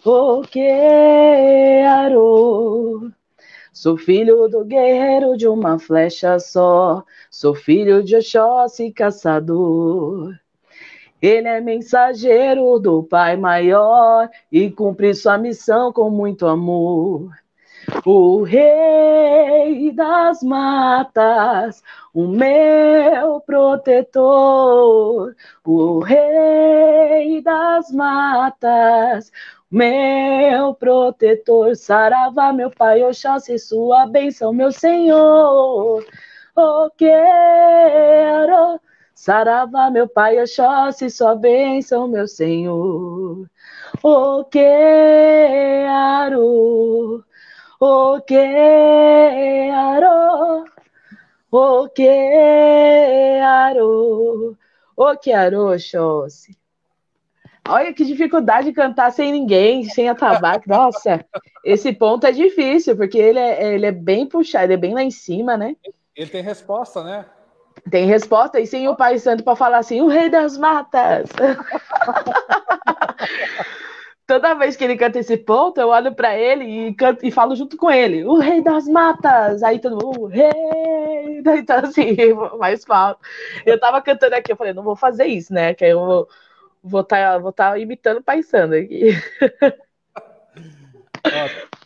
o que aro. Sou filho do guerreiro de uma flecha só, sou filho de Oxóssi, caçador. Ele é mensageiro do Pai maior e cumpre sua missão com muito amor. O rei das matas, o meu protetor, o rei das matas, meu protetor, Saravá, meu pai, Oxóssi, sua bênção, meu Senhor. Oh, quero, Saravá, meu pai, Oxóssi, sua bênção, meu Senhor. Oh, quero, oh, quero, oh, quero, oh, quero, Oxóssi. Olha que dificuldade de cantar sem ninguém, sem atabaque. Nossa, esse ponto é difícil, porque ele é, ele é bem puxado, ele é bem lá em cima, né? Ele tem resposta, né? Tem resposta, e sem o Pai Santo para falar assim, o rei das matas. [laughs] Toda vez que ele canta esse ponto, eu olho para ele e, canto, e falo junto com ele, o rei das matas. Aí todo mundo, o rei. [laughs] Então, assim, [laughs] mais falo. Eu tava cantando aqui, eu falei, não vou fazer isso, né? Que aí eu vou Vou estar tá, vou tá imitando paisando aqui. [laughs]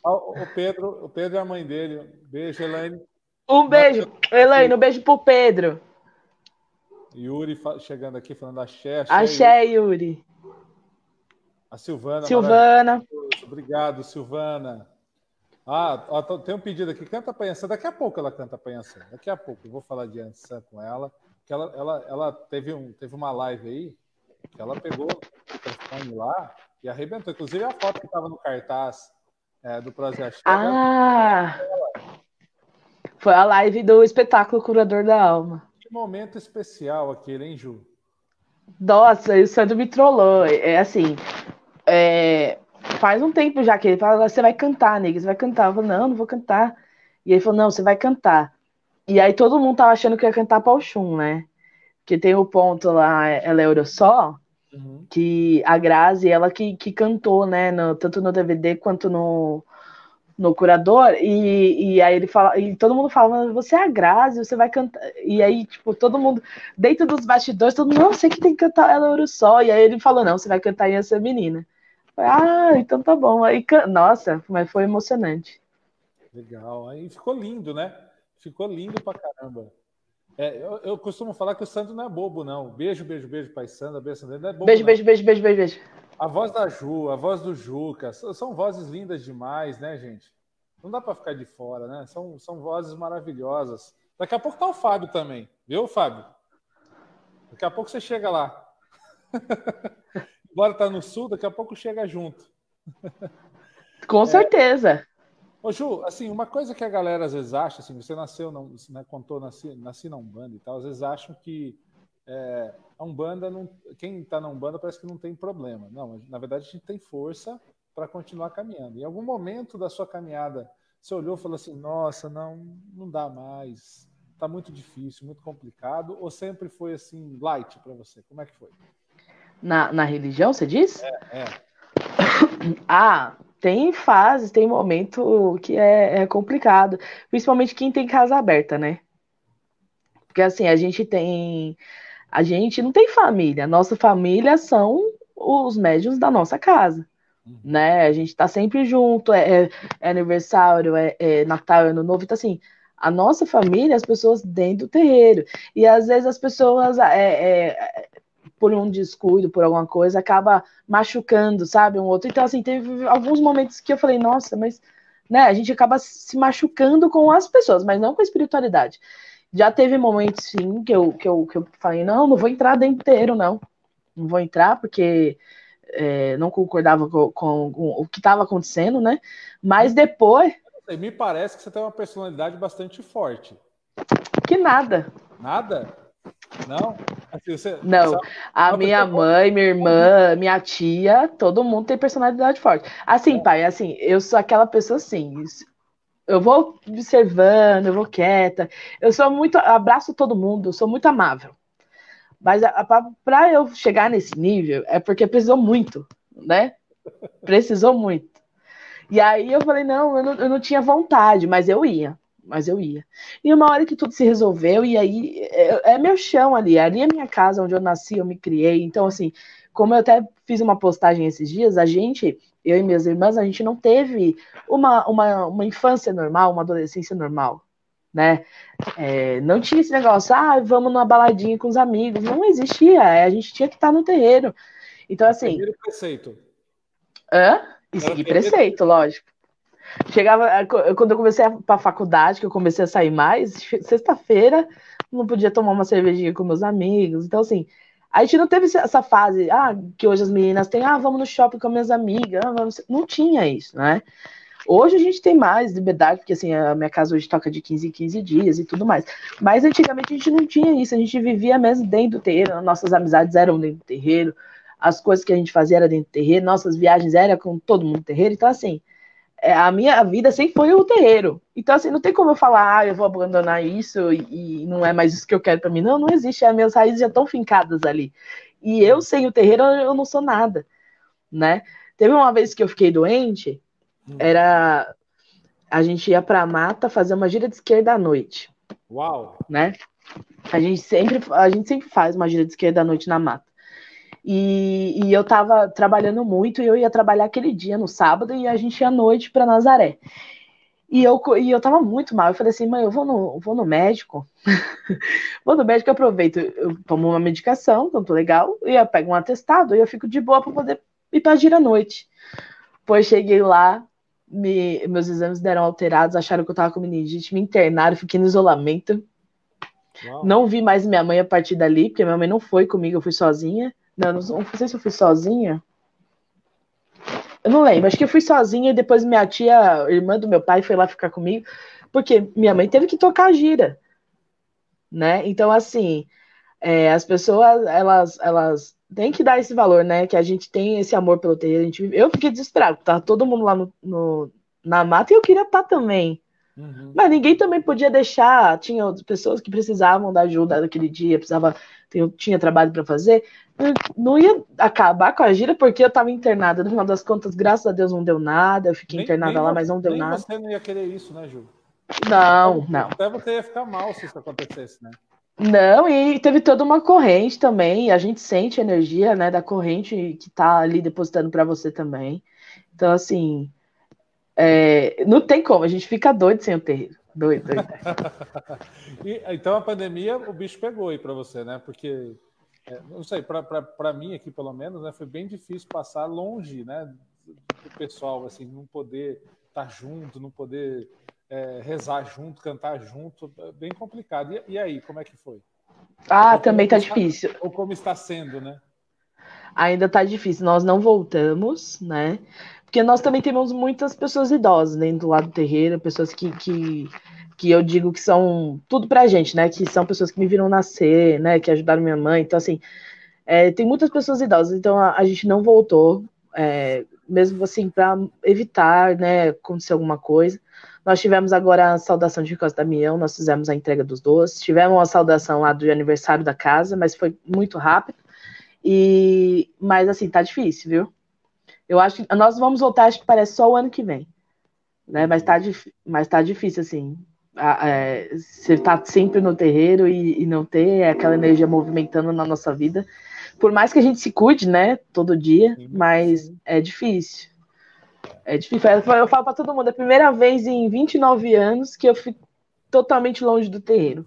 Ó, o Pedro, o Pedro é a mãe dele. Beijo, Elaine. Um beijo, Elaine, um beijo pro Pedro. Yuri chegando aqui falando axé. Axé, axé Yuri. A Silvana. Silvana. Obrigado, Silvana. Ah, ó, tem um pedido aqui. Canta Panhaçã. Daqui a pouco ela canta Panhaçã. Daqui a pouco. Eu vou falar de Ançã com ela. Que ela, ela, ela teve, um, teve uma live aí ela pegou o microfone lá e arrebentou. Inclusive a foto que estava no cartaz é, do Projeto. Ah! Foi a live do espetáculo Curador da Alma. Que momento especial aquele, hein, Ju? Nossa, o Sandro me trollou. É assim, é, faz um tempo já que ele fala, você vai cantar, nega, você vai cantar. Eu falei, não, não vou cantar. E ele falou, não, você vai cantar. E aí todo mundo tava achando que ia cantar Paul Chum, né? que tem o ponto lá, ela é Eurosó, uhum. que a Grazi, ela que, que cantou, né, no, tanto no DVD quanto no, no curador, e, e aí ele fala, e todo mundo fala, você é a Grazi, você vai cantar, e aí, tipo, todo mundo, dentro dos bastidores, todo mundo, não, você que tem que cantar ela é Eurosó, e aí ele falou, não, você vai cantar em essa menina. Ah, então tá bom, aí, nossa, mas foi emocionante. Legal, aí ficou lindo, né? Ficou lindo pra caramba. É, eu, eu, costumo falar que o Sandro não é bobo, não. Beijo, beijo, beijo, Pai Sandra. Beijo, Sandro. Não é bobo, beijo, não. beijo, beijo, beijo, beijo, beijo. A voz da Ju, a voz do Juca, são vozes lindas demais, né, gente? Não dá para ficar de fora, né? São, são vozes maravilhosas. Daqui a pouco tá o Fábio também, viu, Fábio? Daqui a pouco você chega lá. [laughs] Embora tá no sul, daqui a pouco chega junto. Com é... certeza. Ô Ju, assim, uma coisa que a galera às vezes acha, assim, você nasceu, não, né, contou, nasci, nasci na Umbanda e tal, às vezes acham que é, a Umbanda, não, quem está na Umbanda parece que não tem problema. Não, na verdade a gente tem força para continuar caminhando. Em algum momento da sua caminhada, você olhou e falou assim, nossa, não, não dá mais, está muito difícil, muito complicado, ou sempre foi assim, light para você? Como é que foi? Na, na religião, você diz? É, é. [coughs] ah, tem fases, tem momento que é, é, complicado, principalmente quem tem casa aberta, né? Porque assim, a gente tem. A gente não tem família, nossa família são os médios da nossa casa. Uhum. Né? A gente tá sempre junto, é, é, é aniversário, é, é, Natal, Ano Novo, então assim, a nossa família, as pessoas dentro do terreiro. E às vezes as pessoas é, é por um descuido, por alguma coisa, acaba machucando, sabe, um outro. Então, assim, teve alguns momentos que eu falei, nossa, mas, né, a gente acaba se machucando com as pessoas, mas não com a espiritualidade. Já teve momentos, sim, que eu, que eu, que eu falei, não, não vou entrar dentro inteiro, não. Não vou entrar, porque é, não concordava com, com, com o que estava acontecendo, né? Mas depois. Me parece que você tem uma personalidade bastante forte. Que nada. Nada? Não? Assim, você, não, a minha mãe, minha irmã, minha tia, todo mundo tem personalidade forte. Assim, é. pai, assim, eu sou aquela pessoa assim. eu vou observando, eu vou quieta. Eu sou muito, abraço todo mundo, eu sou muito amável. Mas para eu chegar nesse nível é porque precisou muito, né? Precisou muito. E aí eu falei, não eu, não, eu não tinha vontade, mas eu ia. Mas eu ia. E uma hora que tudo se resolveu, e aí é, é meu chão ali, ali é minha casa onde eu nasci, eu me criei. Então, assim, como eu até fiz uma postagem esses dias, a gente eu e minhas irmãs, a gente não teve uma, uma, uma infância normal, uma adolescência normal, né? É, não tinha esse negócio, ah, vamos numa baladinha com os amigos. Não existia, é, a gente tinha que estar no terreiro. Então, assim. Primeiro preceito. Hã? E seguir preceito, lógico. Chegava, é, quando eu comecei a faculdade, que eu comecei a sair mais, sexta-feira, não podia tomar uma cervejinha com meus amigos. Então, assim, a gente não teve essa fase, ah, que hoje as meninas têm, ah, vamos no shopping com minhas amigas. Ah, não tinha isso, né? Hoje a gente tem mais liberdade, porque assim, a minha casa hoje toca de 15 em 15 dias e tudo mais. Mas antigamente a gente não tinha isso, a gente vivia mesmo dentro do terreiro, nossas amizades eram dentro do terreiro, as coisas que a gente fazia era dentro do terreiro, nossas viagens eram com todo mundo no terreiro, então assim, a minha vida sempre foi o terreiro. Então, assim, não tem como eu falar, ah, eu vou abandonar isso e, e não é mais isso que eu quero para mim. Não, não existe. As minhas raízes já estão fincadas ali. E eu sem o terreiro, eu não sou nada, né? Teve uma vez que eu fiquei doente, hum. era a gente ia para a mata fazer uma gira de esquerda à noite. Uau! Né? A gente sempre a gente sempre faz uma gira de esquerda à noite na mata. E, e eu estava trabalhando muito e eu ia trabalhar aquele dia no sábado e a gente ia à noite para Nazaré. E eu, e eu tava muito mal. Eu falei assim, mãe, eu vou no, vou no médico. [laughs] vou no médico, eu aproveito, eu tomo uma medicação, tanto legal, e eu pego um atestado e eu fico de boa para poder ir pra gira à noite. Pois cheguei lá, me, meus exames deram alterados, acharam que eu tava com meningite, me internaram, fiquei no isolamento. Uau. Não vi mais minha mãe a partir dali, porque minha mãe não foi comigo, eu fui sozinha. Não, não, não sei se eu fui sozinha. Eu não lembro, acho que eu fui sozinha e depois minha tia, irmã do meu pai, foi lá ficar comigo, porque minha mãe teve que tocar a gira, né? Então, assim, é, as pessoas, elas, elas têm que dar esse valor, né? Que a gente tem esse amor pelo terreiro. A gente, eu fiquei desesperado, tá todo mundo lá no, no na mata e eu queria estar tá também. Uhum. Mas ninguém também podia deixar, tinha pessoas que precisavam da ajuda naquele dia, precisava, tinha trabalho para fazer não ia acabar com a gira porque eu tava internada. No final das contas, graças a Deus não deu nada. Eu fiquei nem, internada nem lá, mas não deu nada. Você não ia querer isso, né, Ju? Não, não. Até você ia ficar mal se isso acontecesse, né? Não, e teve toda uma corrente também. A gente sente a energia, né, da corrente que tá ali depositando para você também. Então, assim, é, não tem como. A gente fica doido sem o terreiro. Doido, doido. [laughs] e, então a pandemia, o bicho pegou aí para você, né? Porque é, não sei, para mim aqui pelo menos, né, foi bem difícil passar longe, né, do pessoal, assim, não poder estar tá junto, não poder é, rezar junto, cantar junto, é bem complicado. E, e aí, como é que foi? Ah, ou também tá difícil. Ou como está sendo, né? Ainda tá difícil. Nós não voltamos, né? Porque nós também temos muitas pessoas idosas dentro do lado do terreiro, pessoas que, que que eu digo que são tudo pra gente, né? Que são pessoas que me viram nascer, né? Que ajudaram minha mãe. Então, assim, é, tem muitas pessoas idosas, então a, a gente não voltou, é, mesmo assim, para evitar, né, acontecer alguma coisa. Nós tivemos agora a saudação de Costa Damião, nós fizemos a entrega dos doces, tivemos a saudação lá do aniversário da casa, mas foi muito rápido. E, mas assim, tá difícil, viu? Eu acho que nós vamos voltar, acho que parece só o ano que vem. Né? Mas tá, mas tá difícil, assim é, você estar tá sempre no terreiro e, e, não ter aquela energia movimentando na nossa vida. Por mais que a gente se cuide, né, todo dia, mas é difícil. É difícil. Eu falo para todo mundo, é a primeira vez em 29 anos que eu fico totalmente longe do terreiro.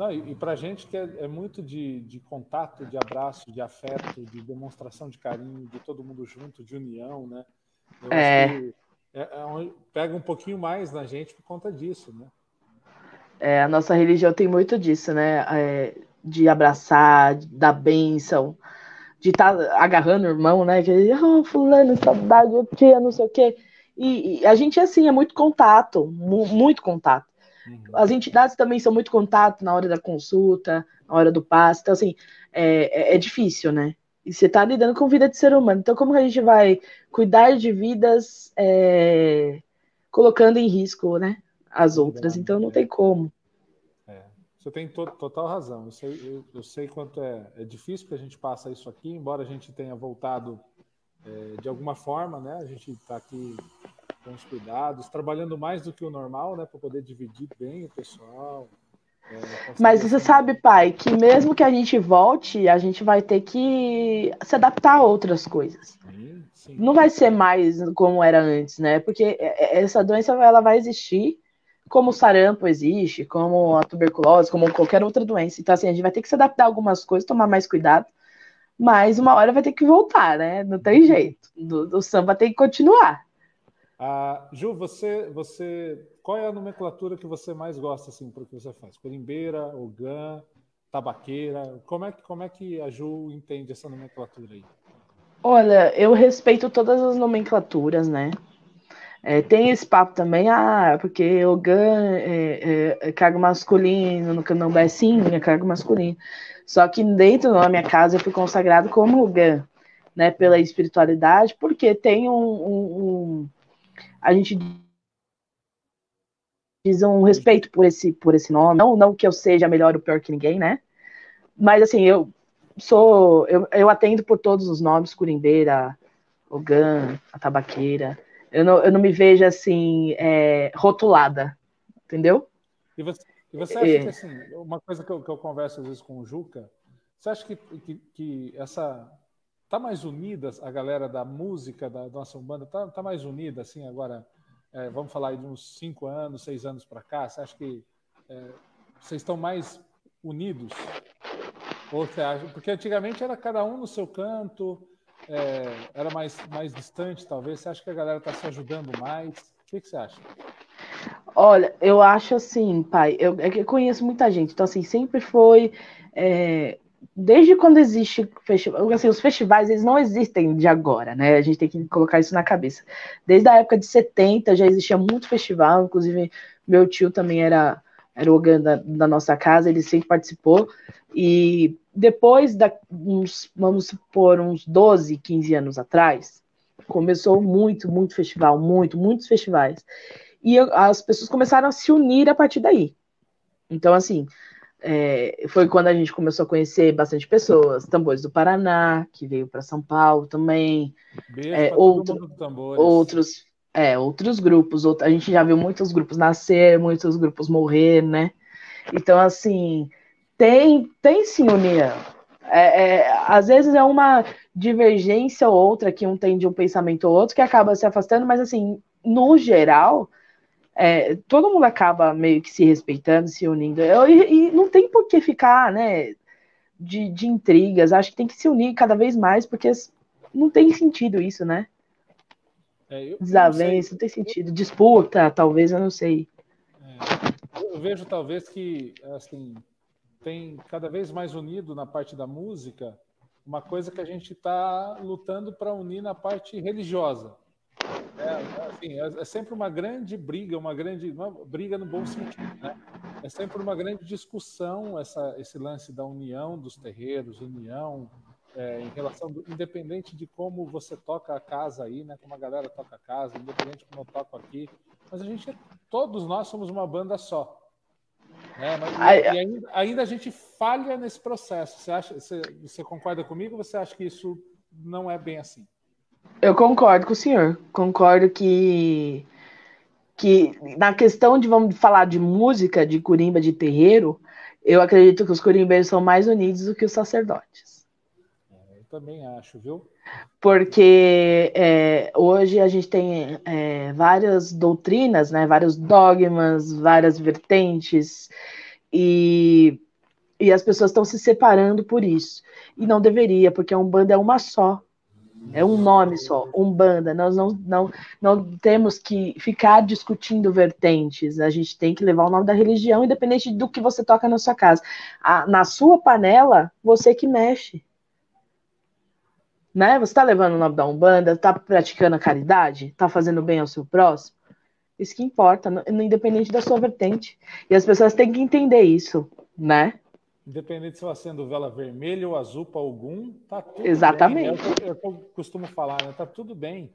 Não, e, e para gente que é, é muito de, de, contato, de abraço, de afeto, de demonstração de carinho, de todo mundo junto, de união, né? Eu é. É, é, pega um pouquinho mais na gente por conta disso, né? É, a nossa religião tem muito disso, né? É, de abraçar, de dar bênção, de estar tá agarrando o irmão, né? Que, oh, fulano, saudade, eu tia, não sei o quê. E, e, a gente, assim, é muito contato, mu muito contato. Uhum. As entidades também são muito contato na hora da consulta, na hora do passe. Então, assim, é, é, é difícil, né? E você está lidando com vida de ser humano. Então, como que a gente vai cuidar de vidas é, colocando em risco, né? As outras. Então não tem como. É, você tem to total razão. Eu sei, eu, eu sei quanto é, é, difícil que a gente passa isso aqui, embora a gente tenha voltado é, de alguma forma, né? A gente está aqui com os cuidados, trabalhando mais do que o normal, né? Para poder dividir bem o pessoal, mas você sabe, pai, que mesmo que a gente volte, a gente vai ter que se adaptar a outras coisas. Sim, sim. Não vai ser mais como era antes, né? Porque essa doença ela vai existir como o sarampo existe, como a tuberculose, como qualquer outra doença. Então, assim, a gente vai ter que se adaptar a algumas coisas, tomar mais cuidado, mas uma hora vai ter que voltar, né? Não tem jeito. O samba tem que continuar. Ah, Ju, você, você, qual é a nomenclatura que você mais gosta assim para o que você faz? Corimbeira, ogã, tabaqueira? Como é que como é que a Ju entende essa nomenclatura aí? Olha, eu respeito todas as nomenclaturas, né? É, tem esse papo também, ah, porque ogã é, é, é cargo masculino, no candomblé sim, é cargo masculino. Só que dentro da minha casa eu fui consagrado como ogã, né, pela espiritualidade, porque tem um, um, um a gente diz um respeito por esse, por esse nome. Não, não que eu seja melhor ou pior que ninguém, né? Mas assim, eu sou. Eu, eu atendo por todos os nomes, Curimbeira, Ogan, a tabaqueira. Eu não, eu não me vejo assim, é, rotulada, entendeu? E você, e você acha é. que assim, uma coisa que eu, que eu converso às vezes com o Juca, você acha que, que, que essa Tá mais unida a galera da música da nossa Umbanda? Tá, tá mais unida, assim, agora, é, vamos falar de uns cinco anos, seis anos para cá? Você acha que é, vocês estão mais unidos? Ou você acha, porque antigamente era cada um no seu canto, é, era mais, mais distante, talvez. Você acha que a galera está se ajudando mais? O que, que você acha? Olha, eu acho assim, pai, eu, é eu conheço muita gente, então assim, sempre foi é, desde quando existe festival, assim, os festivais eles não existem de agora, né? A gente tem que colocar isso na cabeça. Desde a época de 70 já existia muito festival, inclusive meu tio também era era o da, da, nossa casa, ele sempre participou. E depois da uns, vamos supor, uns 12, 15 anos atrás, começou muito, muito festival, muito, muitos festivais. E as pessoas começaram a se unir a partir daí. Então, assim, é, foi quando a gente começou a conhecer bastante pessoas. Tambores do Paraná, que veio para São Paulo também. É, outro, outros, é, outros grupos. Outro, a gente já viu muitos grupos nascer, muitos grupos morrer, né? Então, assim, tem, tem sim união. É, é, às vezes é uma divergência ou outra que um tem de um pensamento ou outro que acaba se afastando, mas assim, no geral, é, todo mundo acaba meio que se respeitando, se unindo. Eu, e, e, não tem por que ficar, né, de, de intrigas. Acho que tem que se unir cada vez mais, porque não tem sentido isso, né? É, Desavença, não, não, tem sentido. Disputa, talvez, eu não sei. É, eu vejo talvez que, assim, tem cada vez mais unido na parte da música uma coisa que a gente está lutando para unir na parte religiosa. É, assim, é, é, sempre uma grande briga, uma grande uma briga no bom sentido, né? É sempre uma grande discussão essa, esse lance da união dos terreiros, união é, em relação, do, independente de como você toca a casa aí, né? Como a galera toca a casa, independente de como eu toco aqui, mas a gente, todos nós somos uma banda só. Né? Mas, e ainda, ainda, a gente falha nesse processo. Você acha, você, você concorda comigo? Ou você acha que isso não é bem assim? Eu concordo com o senhor. Concordo que, que na questão de vamos falar de música, de curimba, de terreiro, eu acredito que os curimbeiros são mais unidos do que os sacerdotes. É, eu também acho, viu? Porque é, hoje a gente tem é, várias doutrinas, né, vários dogmas, várias vertentes, e, e as pessoas estão se separando por isso. E não deveria, porque a Umbanda é uma só. É um nome só, Umbanda. Nós não, não, não temos que ficar discutindo vertentes. A gente tem que levar o nome da religião, independente do que você toca na sua casa. A, na sua panela, você que mexe. Né? Você está levando o nome da Umbanda, está praticando a caridade, está fazendo bem ao seu próximo. Isso que importa, independente da sua vertente. E as pessoas têm que entender isso, né? Independente se eu acendo vela vermelha ou azul para algum, tá tudo Exatamente. bem. É o que eu, costumo falar, né? Tá tudo bem.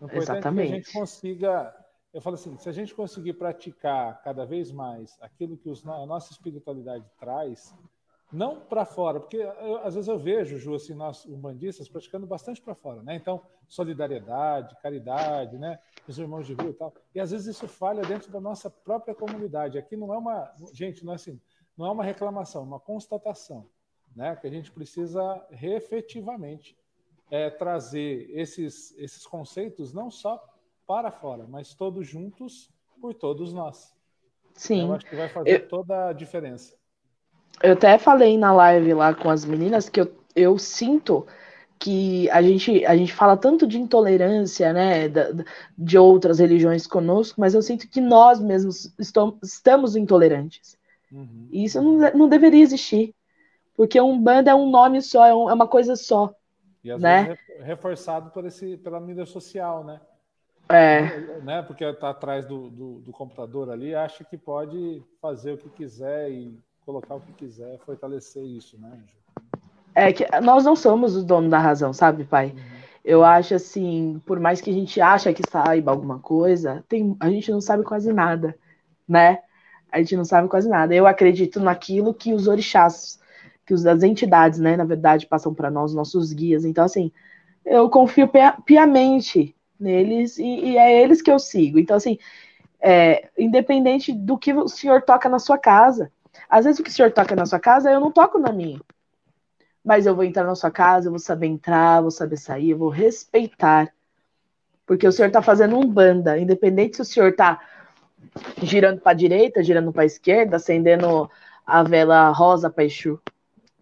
O Exatamente. é que a gente consiga eu falo assim, se a gente conseguir praticar cada vez mais aquilo que os, a nossa espiritualidade traz, não para fora, porque eu, às vezes eu vejo, Ju, assim, nós umbandistas praticando bastante para fora, né? Então, solidariedade, caridade, né? Os irmãos de rua e tal. E às vezes isso falha dentro da nossa própria comunidade. Aqui não é uma, gente, não é assim, não é uma reclamação, é uma constatação, né? Que a gente precisa efetivamente é, trazer esses esses conceitos não só para fora, mas todos juntos por todos nós. Sim. Eu acho que vai fazer eu... toda a diferença. Eu até falei na live lá com as meninas que eu, eu sinto que a gente, a gente fala tanto de intolerância, né, de, de outras religiões conosco, mas eu sinto que nós mesmos estamos, estamos intolerantes. Uhum. E isso não, não deveria existir, porque um bando é um nome só, é, um, é uma coisa só. E às né? vezes reforçado por esse, pela mídia social, né? É. Né? Porque está atrás do, do, do computador ali, acha que pode fazer o que quiser e colocar o que quiser, fortalecer isso, né? É que nós não somos os donos da razão, sabe, pai? Uhum. Eu acho assim, por mais que a gente acha que saiba alguma coisa, tem, a gente não sabe quase nada, né? A gente não sabe quase nada. Eu acredito naquilo que os orixás, que as entidades, né, na verdade, passam para nós, nossos guias. Então, assim, eu confio piamente neles e, e é eles que eu sigo. Então, assim, é, independente do que o senhor toca na sua casa, às vezes o que o senhor toca na sua casa, eu não toco na minha. Mas eu vou entrar na sua casa, eu vou saber entrar, vou saber sair, eu vou respeitar. Porque o senhor está fazendo um banda, independente se o senhor está girando para a direita, girando para a esquerda, acendendo a vela rosa para Exu.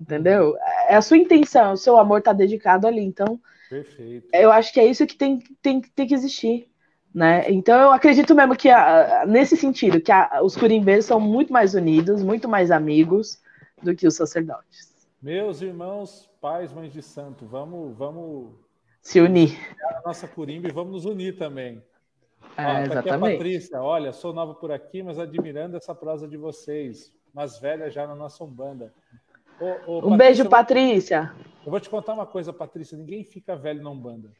Entendeu? É a sua intenção, o seu amor está dedicado ali. Então, Perfeito. eu acho que é isso que tem, tem, tem que existir. Né? Então eu acredito mesmo que a, nesse sentido, que a, os curimbeiros são muito mais unidos, muito mais amigos do que os sacerdotes. Meus irmãos, pais, mães de santo, vamos, vamos se unir. A nossa curimba e vamos nos unir também. É, Ó, exatamente. Tá aqui a Patrícia, olha, sou nova por aqui, mas admirando essa prosa de vocês, mas velha já na nossa umbanda. Ô, ô, um Patrícia, beijo, Patrícia. Eu vou te contar uma coisa, Patrícia, ninguém fica velho na umbanda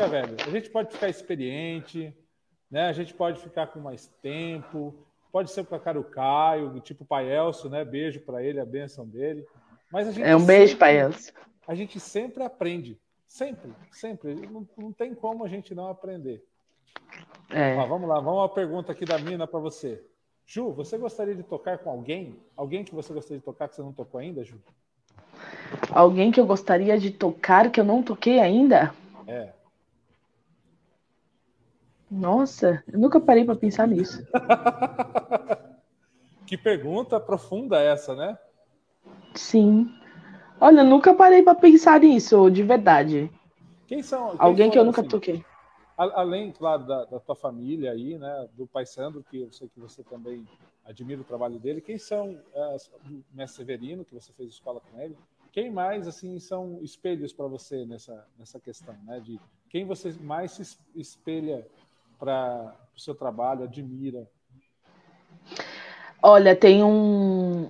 fica velho. A gente pode ficar experiente, né? A gente pode ficar com mais tempo, pode ser com a cara o Caio, tipo Pai Elcio, né? Beijo para ele, a benção dele. Mas a gente é um beijo, Pai Elcio. A gente sempre aprende, sempre, sempre. Não, não tem como a gente não aprender. É. Ó, vamos lá, vamos uma pergunta aqui da Mina para você. Ju, você gostaria de tocar com alguém? Alguém que você gostaria de tocar que você não tocou ainda, Ju? Alguém que eu gostaria de tocar que eu não toquei ainda? É. Nossa, eu nunca parei para pensar nisso. [laughs] que pergunta profunda essa, né? Sim. Olha, eu nunca parei para pensar nisso, de verdade. Quem são? Quem Alguém que eu nunca assim, toquei. Além, claro, da, da, tua família aí, né? Do pai Sandro, que eu sei que você também admira o trabalho dele. Quem são é, o mestre Severino, que você fez escola com ele? Quem mais, assim, são espelhos para você nessa, nessa questão, né? De quem você mais se espelha para o seu trabalho, admira? Olha, tem um,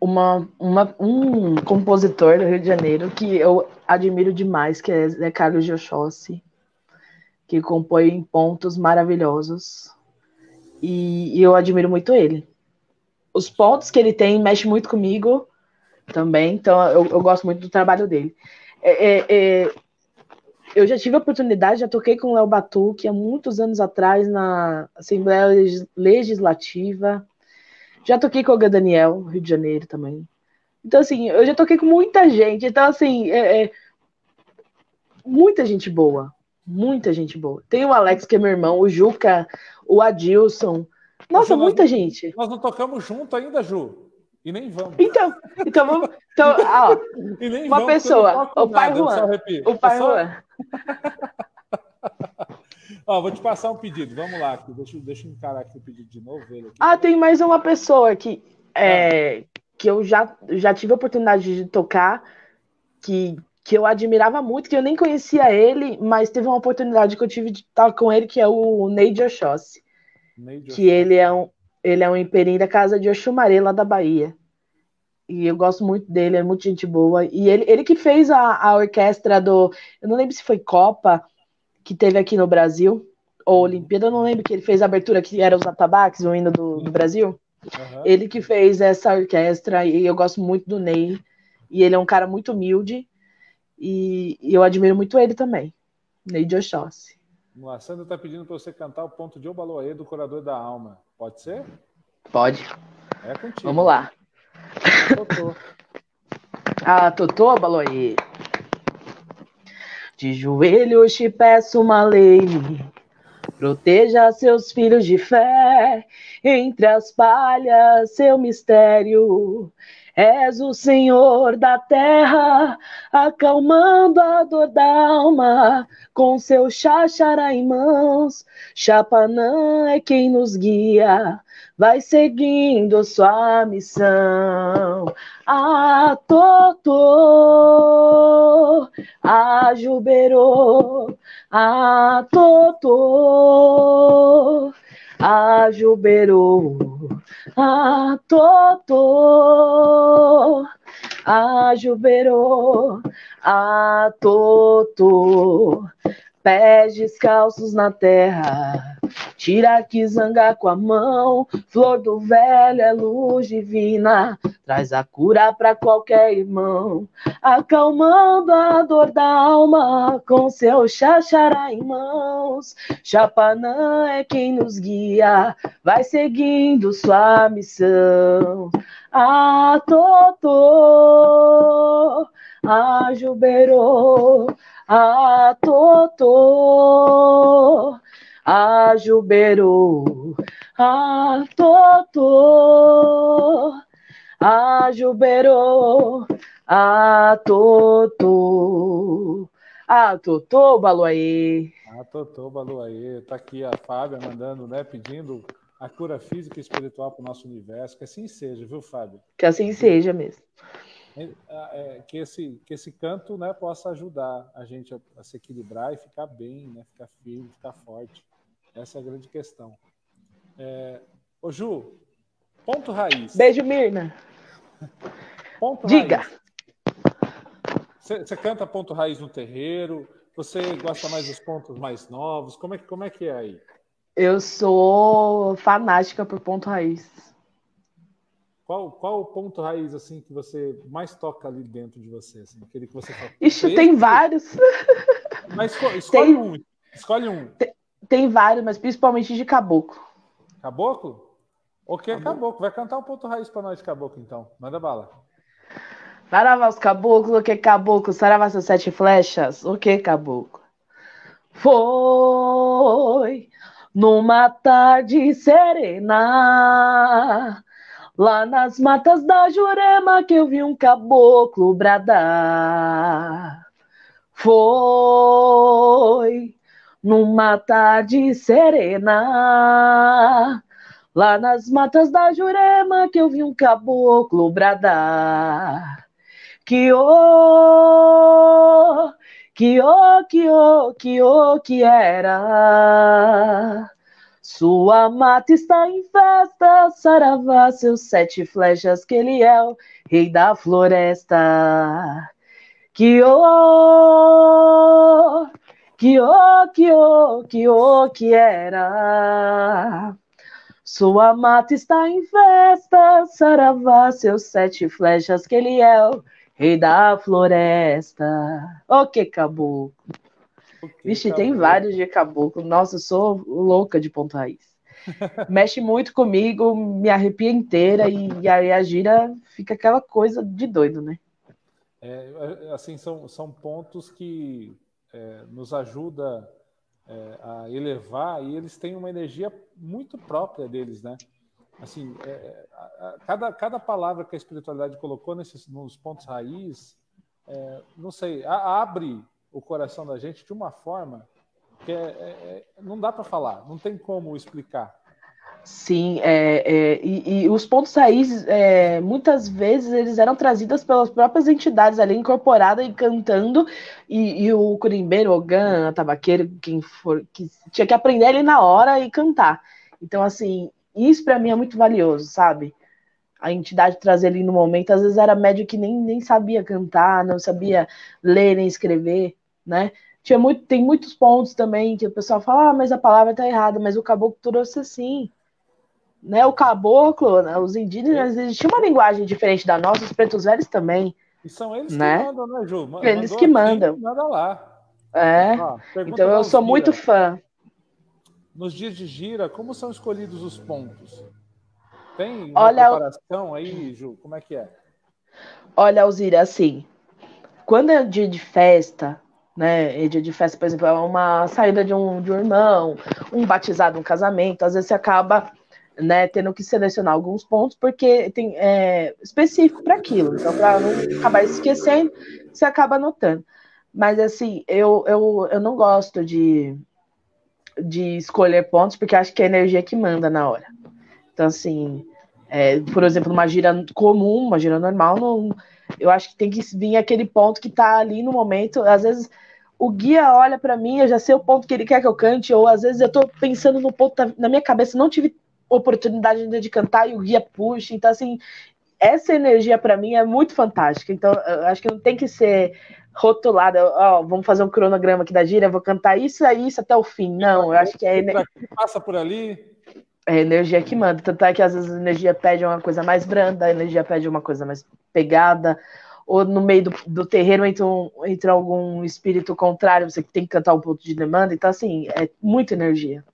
uma, uma, um compositor do Rio de Janeiro que eu admiro demais, que é Zé Carlos de Oxóssi, que compõe em pontos maravilhosos. E, e, eu admiro muito ele. Os pontos que ele tem mexem muito comigo também, então eu, eu gosto muito do trabalho dele. É, é, é, eu já tive a oportunidade, já toquei com o Léo Batuque há muitos anos atrás na Assembleia Legislativa. Já toquei com o. Daniel, Rio de Janeiro também. Então, assim, eu já toquei com muita gente. Então, assim, é, é, muita gente boa. Muita gente boa. Tem o Alex, que é meu irmão, o Juca, o Adilson. Nossa, Ju, muita nós, gente. Nós não tocamos junto ainda, Ju. E nem vamos. Então, então vamos. Então, [laughs] ó, uma vamos, pessoa, o pai nada, Juan. O pai só... Juan. [laughs] ó, vou te passar um pedido. Vamos lá, aqui. Deixa, deixa eu encarar aqui o pedido de novo. Ah, tem mais uma pessoa aqui é, ah. que eu já, já tive a oportunidade de tocar, que, que eu admirava muito, que eu nem conhecia ele, mas teve uma oportunidade que eu tive de estar com ele, que é o Neide Oxóssi. Que ele é um, ele é um imperinho da casa de Oxumaré, lá da Bahia. E eu gosto muito dele, é muito gente boa. E ele, ele que fez a, a orquestra do. Eu não lembro se foi Copa, que teve aqui no Brasil, ou Olimpíada, eu não lembro que ele fez a abertura que era os atabaques, o hino do, do Brasil. Uhum. Ele que fez essa orquestra e eu gosto muito do Ney. E ele é um cara muito humilde e, e eu admiro muito ele também. Ney de Oxóssi. A Sandra está pedindo para você cantar o ponto de Obaloê do Curador da Alma. Pode ser? Pode. É contigo. Vamos lá. Totô. [laughs] ah, Totô, Baloê. De joelhos te peço uma lei Proteja seus filhos de fé, entre as palhas, seu mistério. És o Senhor da terra, acalmando a dor da alma, com seu xaxará em mãos. Chapanã é quem nos guia, vai seguindo sua missão. A Totô, a Juberô, a Totô, a Juberô, a Totô, a Juberô, a Totô, pés descalços na terra Tira que zanga com a mão, flor do velho é luz divina, traz a cura para qualquer irmão, acalmando a dor da alma com seu xaxará em mãos. Chapanã é quem nos guia, vai seguindo sua missão. A Totô, a Juberô, a Totô a Juberu, a Totô, a Juberu, a Totô, a Totô, Baluaê. A Totô, Baluaê. Tá aqui a Fábia mandando, né, pedindo a cura física e espiritual para o nosso universo. Que assim seja, viu, Fábio? Que assim seja mesmo. É, é, que, esse, que esse canto né, possa ajudar a gente a, a, se equilibrar e ficar bem, né, ficar firme, ficar forte. Essa é a grande questão. É... Ô, Ju, ponto raiz. Beijo, Mirna. Ponto Diga. Você, você canta ponto raiz no terreiro? Você gosta mais dos pontos mais novos? Como é, como é que é aí? Eu sou fanática por ponto raiz. Qual, qual o ponto raiz assim que você mais toca ali dentro de você? Assim, aquele que você fala, Ixi, tem vários. [laughs] Mas escolhe tem... um. Escolhe um. Tem... Tem vários, mas principalmente de caboclo. Caboclo? O que é caboclo? Vai cantar um ponto raiz para nós de caboclo, então. Manda bala. Saravá os caboclos, o que caboclo? Saravá seus sete flechas, o que caboclo? Foi numa tarde serena, lá nas matas da Jurema, que eu vi um caboclo bradar. Foi numa tarde serena. Lá nas matas da Jurema que eu vi um caboclo bradar. Que ô, que ô, que ô, que ô, que era. Sua mata está em festa, saravá seus sete flechas, que ele é o rei da floresta. Que ô, que o, que o, que o que era. Sua mata está em festa, saravá, seus sete flechas, que ele é o rei da floresta. O que caboclo. Vixe, tem vários de caboclo. Nossa, eu sou louca de ponto raiz. [laughs] Mexe muito comigo, me arrepia inteira e, e aí a gira fica aquela coisa de doido, né? É, assim, são, são pontos que é, nos ajuda é, a elevar e eles têm uma energia muito própria deles, né? Assim, é, a, a, cada, cada palavra que a espiritualidade colocou nesses, nos pontos raiz, é, não sei, a, abre o coração da gente de uma forma que é, é, não dá para falar, não tem como explicar. Sim, é, é, e, e, os pontos raiz, é, muitas vezes, eles eram trazidos pelas próprias entidades ali, incorporadas e cantando, e, e o curimbeiro, o gan, tabaqueiro, quem for, que tinha que aprender ali na hora e cantar. Então, assim, isso para mim é muito valioso, sabe? A entidade trazer ali no momento, às vezes era médio que nem, nem sabia cantar, não sabia ler nem escrever, né? Tinha muito, tem muitos pontos também que o pessoal fala, ah, mas a palavra tá errada, mas o caboclo trouxe assim. Né, o caboclo, né, os indígenas, eles tinham uma linguagem diferente da nossa, os pretos velhos também. E são eles né? que mandam, né, Ju? Eles que mandam. Manda lá. É. então eu sou muito fã. Nos dias de gira, como são escolhidos os pontos? Tem Olha, preparação aí, Ju? Como é que é? Olha, Alzira, assim, quando é dia de festa, né? Dia de festa, por exemplo, é uma saída de um, de um irmão, um batizado, um casamento, às vezes você acaba né, tendo que selecionar alguns pontos, porque tem é, específico para aquilo. Então, para não acabar esquecendo, você acaba anotando. Mas assim, eu, eu, eu não gosto de, de escolher pontos, porque acho que é a energia que manda na hora. Então, assim, é, por exemplo, numa gira comum, uma gira normal, não, eu acho que tem que vir aquele ponto que está ali no momento. Às vezes o guia olha para mim, eu já sei o ponto que ele quer que eu cante, ou às vezes eu estou pensando no ponto na minha cabeça, não tive oportunidade ainda de cantar e o guia puxa. Então, assim, essa energia para mim é muito fantástica. Então, eu acho que não tem que ser rotulada, ó, vamos fazer um cronograma aqui da gira, vou cantar isso e isso até o fim. Não, eu acho que é. Passa por ali. É a energia que manda. Tanto é que às vezes a energia pede uma coisa mais branda, a energia pede uma coisa mais pegada, ou no meio do, do terreiro entra, um, entra algum espírito contrário, você tem que cantar um ponto de demanda. Então, assim, é muita energia.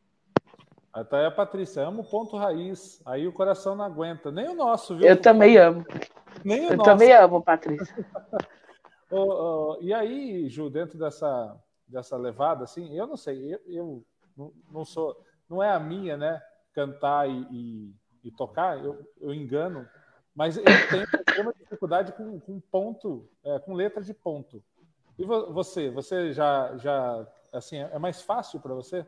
Até a Patrícia, amo o ponto raiz. Aí o coração não aguenta. Nem o nosso, viu? Eu também amo. Nem o Eu nosso. também amo, Patrícia. [laughs] oh, oh, e aí, Ju, dentro dessa, dessa levada, assim, eu não sei, eu, eu não, não, sou, não é a minha, né? Cantar e, e, e tocar, eu, eu engano, mas eu tenho uma dificuldade com, com ponto, é, com letra de ponto. E você, você já, já assim, é mais fácil para você?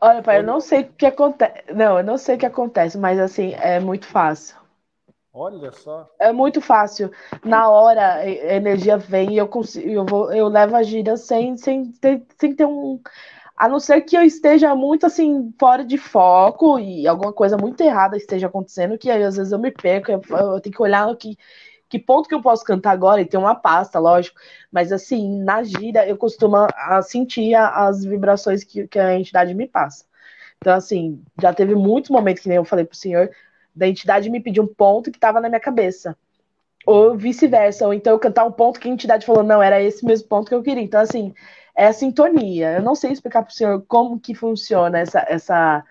Olha, pai, eu não sei o que acontece. Não, eu não sei o que acontece, mas assim, é muito fácil. Olha só. É muito fácil. Na hora, a energia vem e eu consigo, eu vou, eu levo a gira sem, sem, ter, sem ter um. A não ser que eu esteja muito assim, fora de foco e alguma coisa muito errada esteja acontecendo, que aí às vezes eu me perco, eu, eu tenho que olhar aqui que ponto que eu posso cantar agora? E tem uma pasta, lógico. Mas assim, na gira eu costumo a sentir as vibrações que, que a entidade me passa. Então, assim, já teve muitos momentos que nem eu falei pro senhor, da entidade me pedir um ponto que estava na minha cabeça. Ou vice-versa. Ou então eu cantar um ponto que a entidade falou, não, era esse mesmo ponto que eu queria. Então, assim, é a sintonia. Eu não sei explicar pro senhor como que funciona essa, essa,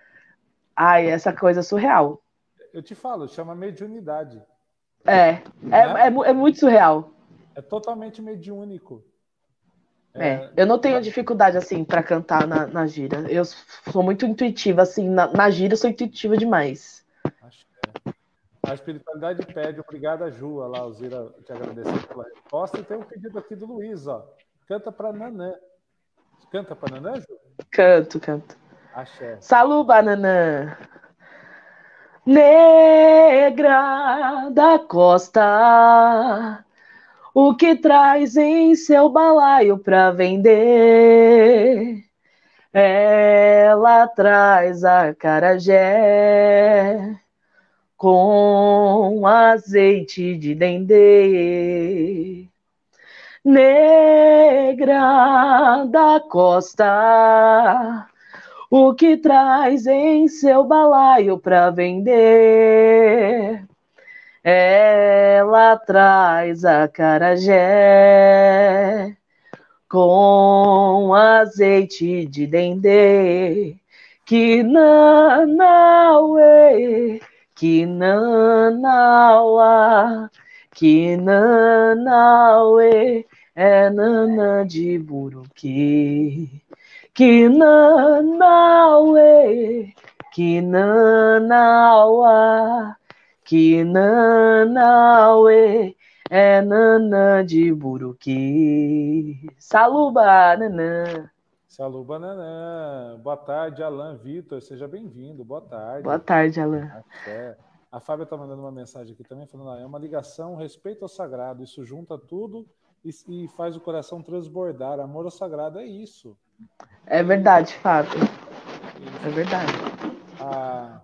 ai, essa coisa surreal. Eu te falo, chama mediunidade. É, é, né? é, é, muito surreal. É totalmente mediúnico. É, é eu não tenho dificuldade assim para cantar na, na, gira. Eu sou muito intuitiva assim na, na gira, eu sou intuitiva demais. A espiritualidade pede, obrigada Ju, lá, Alzira, te agradecer pela resposta. E tem um pedido aqui do Luiz, ó. Canta para Nanã. Canta para Nanã, Ju? Canto, canto. Axé. Saluba, Nanã negra da costa, o que traz em seu balaio para vender? Ela traz a carajé com azeite de dendê. Negra da costa, o que traz em seu balaio para vender. Ela traz a carajé com azeite de dendê. Que nanauê, que que nanauê, é nanã de buruquê. Kinanawe, Kinanawa, Kinanawe, é nanã de buruqui. Saluba, nanã. Saluba, nanã. Boa tarde, Alan Vitor. Seja bem-vindo. Boa tarde. Boa tarde, Alan. É. A Fábia está mandando uma mensagem aqui também, falando: ah, é uma ligação, respeito ao sagrado. Isso junta tudo e, e faz o coração transbordar. Amor ao sagrado é isso. É verdade, Fábio. É verdade. Ah,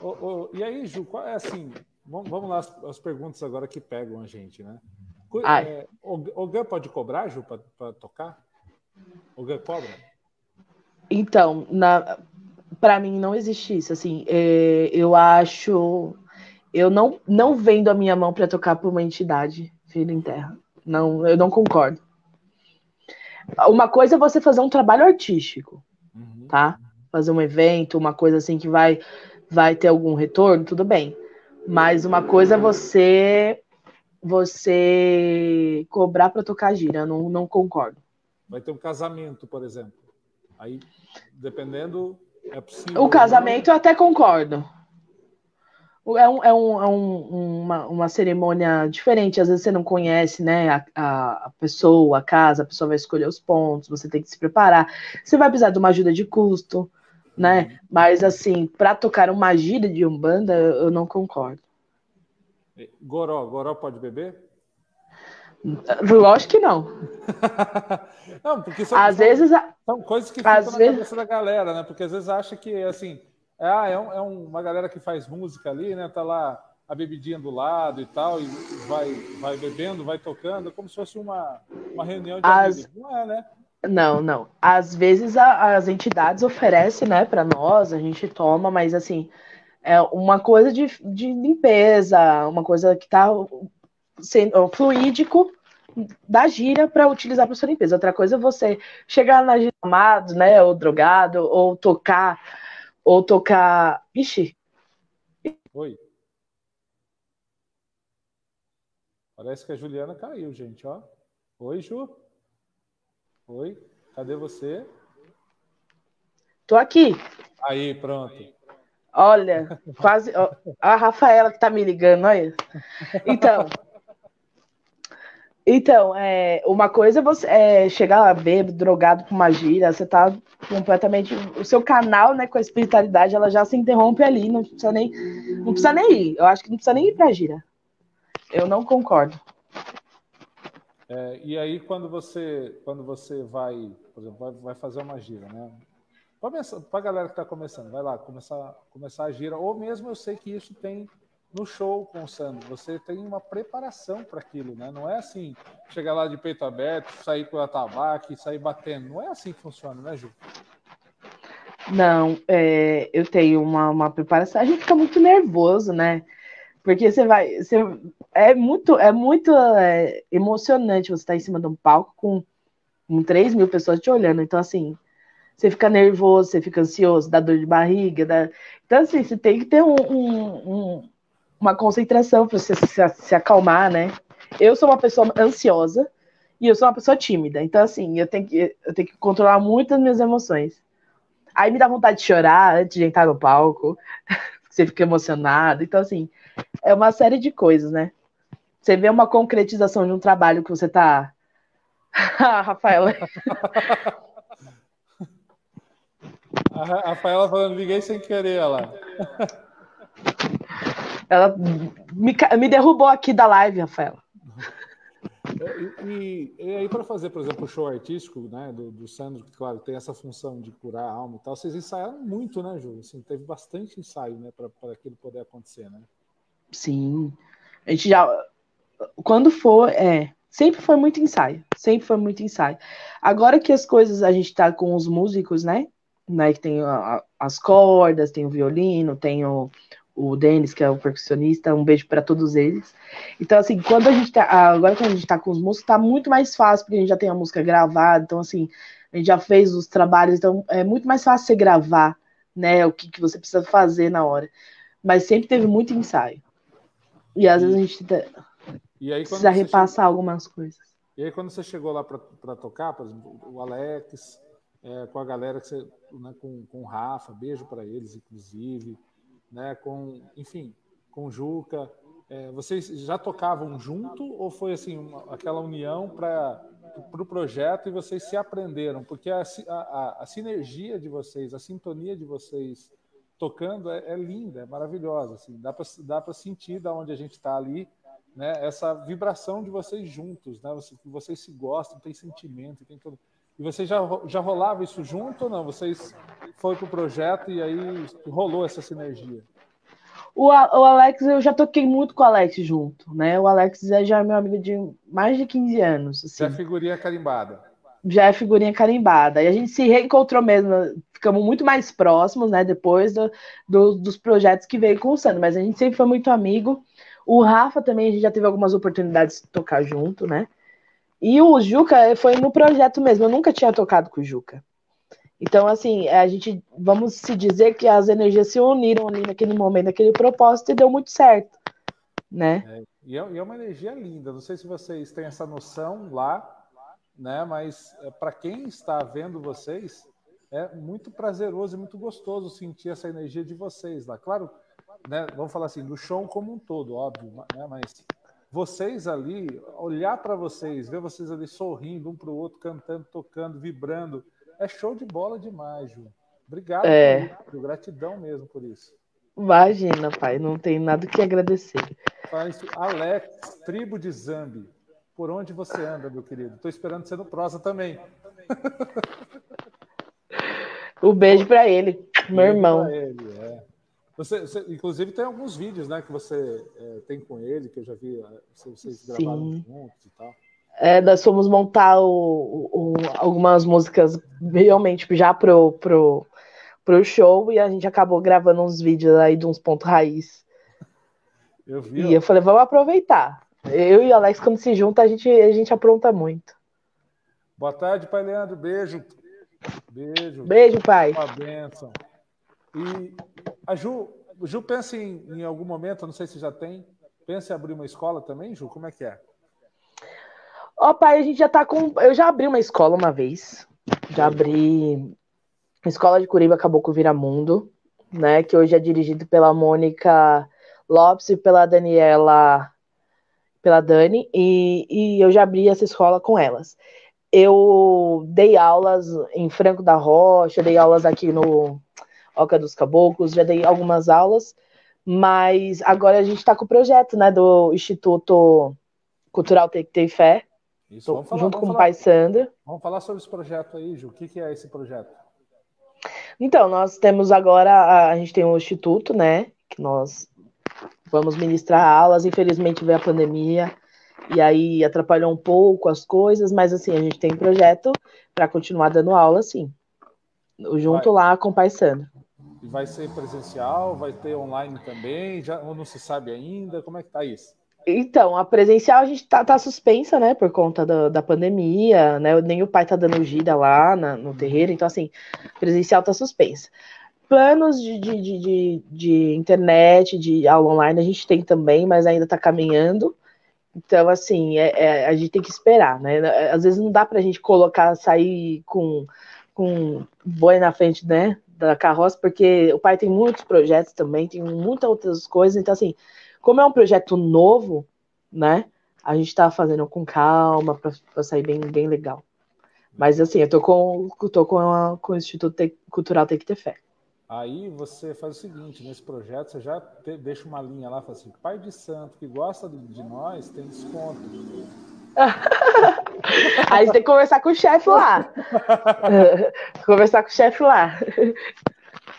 oh, oh, e aí, Ju, qual é assim? Vamos, lá as, as, perguntas agora que pegam a gente, né? É, o, o GAN pode cobrar, Ju, para tocar? O GAN cobra? Então, para mim não existe isso. Assim, é, eu acho. Eu não, não vendo a minha mão para tocar por uma entidade vida em terra. Não, eu não concordo. Uma coisa é você fazer um trabalho artístico, uhum. tá? Fazer um evento, uma coisa assim que vai, vai ter algum retorno, tudo bem. Mas uma coisa é você você cobrar para tocar gira, não, não concordo. Vai ter um casamento, por exemplo. Aí, dependendo, é possível. O casamento eu até concordo. É, um, é, um, é um, uma, uma cerimônia diferente, às vezes você não conhece né, a, a, pessoa, a casa, a pessoa vai escolher os pontos, você tem que se preparar. Você vai precisar de uma ajuda de custo, né? Uhum. Mas assim, para tocar uma gira de Umbanda, eu não concordo. Goró, Goró pode beber? Lógico que não. [laughs] não, porque são, às são, vezes, são coisas que ficam na vezes... cabeça da galera, né? Porque às vezes acha que assim é, ah, é, um, é uma galera que faz música ali, né? Tá lá a bebidinha do lado e tal, e vai, vai bebendo, vai tocando, como se fosse uma, uma reunião de as... amigos. Não é, né? Não, não. Às vezes a, as entidades oferecem, né, para nós, a gente toma, mas assim, é uma coisa de, de limpeza, uma coisa que tá fluídico da gira para utilizar para sua limpeza. Outra coisa é você chegar na gira amado, né, ou drogado, ou tocar ou tocar. Ixi. Oi. Parece que a Juliana caiu, gente, ó. Oi, Ju. Oi. Cadê você? Tô aqui. Aí, pronto. Olha, quase. Ó, a Rafaela que tá me ligando, olha. Então. Então, é, uma coisa é você é, chegar lá bêbado, drogado com uma gira, você tá completamente. O seu canal, né, com a espiritualidade, ela já se interrompe ali, não precisa nem, não precisa nem ir. Eu acho que não precisa nem ir pra gira. Eu não concordo. É, e aí, quando você, quando você vai, por exemplo, vai, vai fazer uma gira, né? Para a galera que está começando, vai lá, começar, começar a gira, ou mesmo eu sei que isso tem no show com o Sandro. Você tem uma preparação para aquilo, né? Não é assim, chegar lá de peito aberto, sair com a tabaco sair batendo. Não é assim que funciona, né, Ju? Não, é, eu tenho uma, uma preparação. A gente fica muito nervoso, né? Porque você vai. Você, é muito, é muito é, emocionante você estar em cima de um palco com, com 3 mil pessoas te olhando. Então, assim, você fica nervoso, você fica ansioso, dá dor de barriga. Dá... Então, assim, você tem que ter um, um uma concentração para você se, se acalmar, né? Eu sou uma pessoa ansiosa e eu sou uma pessoa tímida. Então, assim, eu tenho que, eu tenho que controlar muito as minhas emoções. Aí me dá vontade de chorar antes de entrar no palco. [laughs] você fica emocionado. Então, assim, é uma série de coisas, né? Você vê uma concretização de um trabalho que você tá. ah, [laughs] Rafaela. A Rafaela falando, liguei sem querer, ela. [laughs] Ela me, me derrubou aqui da live, Rafaela. É, e, e, aí, para fazer, por exemplo, o show artístico né, do, do Sandro, que, claro, tem essa função de curar a alma e tal, vocês ensaiaram muito, né, Ju? Assim, teve bastante ensaio né, para aquilo poder acontecer, né? Sim. A gente já. Quando for, é. Sempre foi muito ensaio. Sempre foi muito ensaio. Agora que as coisas, a gente tá com os músicos, né? né que tem a, as cordas, tem o violino, tem o, o Denis, que é o percussionista, um beijo para todos eles. Então, assim, quando a gente tá, agora quando a gente tá com os músicos, tá muito mais fácil, porque a gente já tem a música gravada, então, assim, a gente já fez os trabalhos, então é muito mais fácil você gravar, né, o que, que você precisa fazer na hora. Mas sempre teve muito ensaio. E às vezes a gente e aí, precisa repassar chegou... algumas coisas. E aí, quando você chegou lá para tocar, por exemplo, o Alex, é, com a galera, que você, né, com, com o Rafa, beijo para eles, inclusive né, com, enfim, com Juca. É, vocês já tocavam junto ou foi assim uma, aquela união para o pro projeto e vocês se aprenderam? Porque a, a, a, sinergia de vocês, a sintonia de vocês tocando é, é linda, é maravilhosa. Assim, dá para dá sentir da onde a gente está ali, né, essa vibração de vocês juntos, né, vocês, vocês se gostam, tem sentimento, tem tudo. E vocês já, já rolava isso junto ou não? Vocês foi para o projeto e aí rolou essa sinergia? O, o Alex, eu já toquei muito com o Alex junto, né? O Alex já é meu amigo de mais de 15 anos. Assim. Já é figurinha carimbada. Já é figurinha carimbada. E a gente se reencontrou mesmo, ficamos muito mais próximos, né? Depois do, do, dos projetos que veio com o Sandro, mas a gente sempre foi muito amigo. O Rafa também, a gente já teve algumas oportunidades de tocar junto, né? E o Juca foi no projeto mesmo, eu nunca tinha tocado com o Juca. Então, assim, a gente, vamos se dizer que as energias se uniram ali naquele momento, naquele propósito, e deu muito certo, né? É, e, é, e é uma energia linda, não sei se vocês têm essa noção lá, né? Mas é, para quem está vendo vocês, é muito prazeroso e muito gostoso sentir essa energia de vocês lá. Claro, né, vamos falar assim, do show como um todo, óbvio, né, mas vocês ali, olhar para vocês, ver vocês ali sorrindo um para o outro, cantando, tocando, vibrando, é show de bola demais, Ju. Obrigado, é. por gratidão mesmo por isso. Imagina, pai, não tem nada que agradecer. Alex, tribo de Zambi. Por onde você anda, meu querido? Estou esperando você no prosa também. o beijo para ele, meu irmão. Ele, é. Você, você, inclusive, tem alguns vídeos né, que você é, tem com ele, que eu já vi é, vocês gravaram juntos e tal. É, nós fomos montar o, o, algumas músicas realmente já pro, pro, pro show e a gente acabou gravando uns vídeos aí de uns pontos raiz. Eu vi. E eu falei, vamos aproveitar. Eu e o Alex, quando se junta, a gente, a gente apronta muito. Boa tarde, pai Leandro. Beijo. Beijo. Beijo, pai. Uma bênção. E a Ju, Ju pensa em, em algum momento, não sei se já tem, pensa em abrir uma escola também, Ju? Como é que é? Ó, oh, pai, a gente já tá com. Eu já abri uma escola uma vez. Já abri. A escola de Curiba acabou com o Viramundo, né? Que hoje é dirigido pela Mônica Lopes e pela Daniela. Pela Dani, e, e eu já abri essa escola com elas. Eu dei aulas em Franco da Rocha, dei aulas aqui no Oca dos Caboclos, já dei algumas aulas, mas agora a gente está com o projeto, né, do Instituto Cultural Tem que Ter Fé, isso, falar, junto com falar, o pai Sandra. Vamos falar sobre esse projeto aí, Ju. O que, que é esse projeto? Então, nós temos agora, a gente tem um instituto, né? Que nós vamos ministrar aulas. Infelizmente veio a pandemia e aí atrapalhou um pouco as coisas, mas assim, a gente tem um projeto para continuar dando aula, sim. Junto vai. lá com o pai Vai ser presencial? Vai ter online também? Já não se sabe ainda? Como é que tá isso? Então, a presencial a gente tá, tá suspensa, né, por conta da, da pandemia, né, nem o pai tá dando gira lá na, no terreiro, então, assim, presencial tá suspensa. Planos de, de, de, de, internet, de aula online, a gente tem também, mas ainda tá caminhando, então, assim, é, é, a gente tem que esperar, né, às vezes não dá pra gente colocar, sair com, com boi na frente, né, da carroça, porque o pai tem muitos projetos também, tem muitas outras coisas, então, assim, como é um projeto novo, né? A gente está fazendo com calma para sair bem, bem legal. Mas assim, eu tô com, tô com, a, com o Instituto Cultural Tem que ter fé. Aí você faz o seguinte, nesse projeto você já te, deixa uma linha lá, fala assim, pai de santo que gosta de, de nós tem desconto. [laughs] Aí você tem que conversar com o chefe lá. [laughs] conversar com o chefe lá.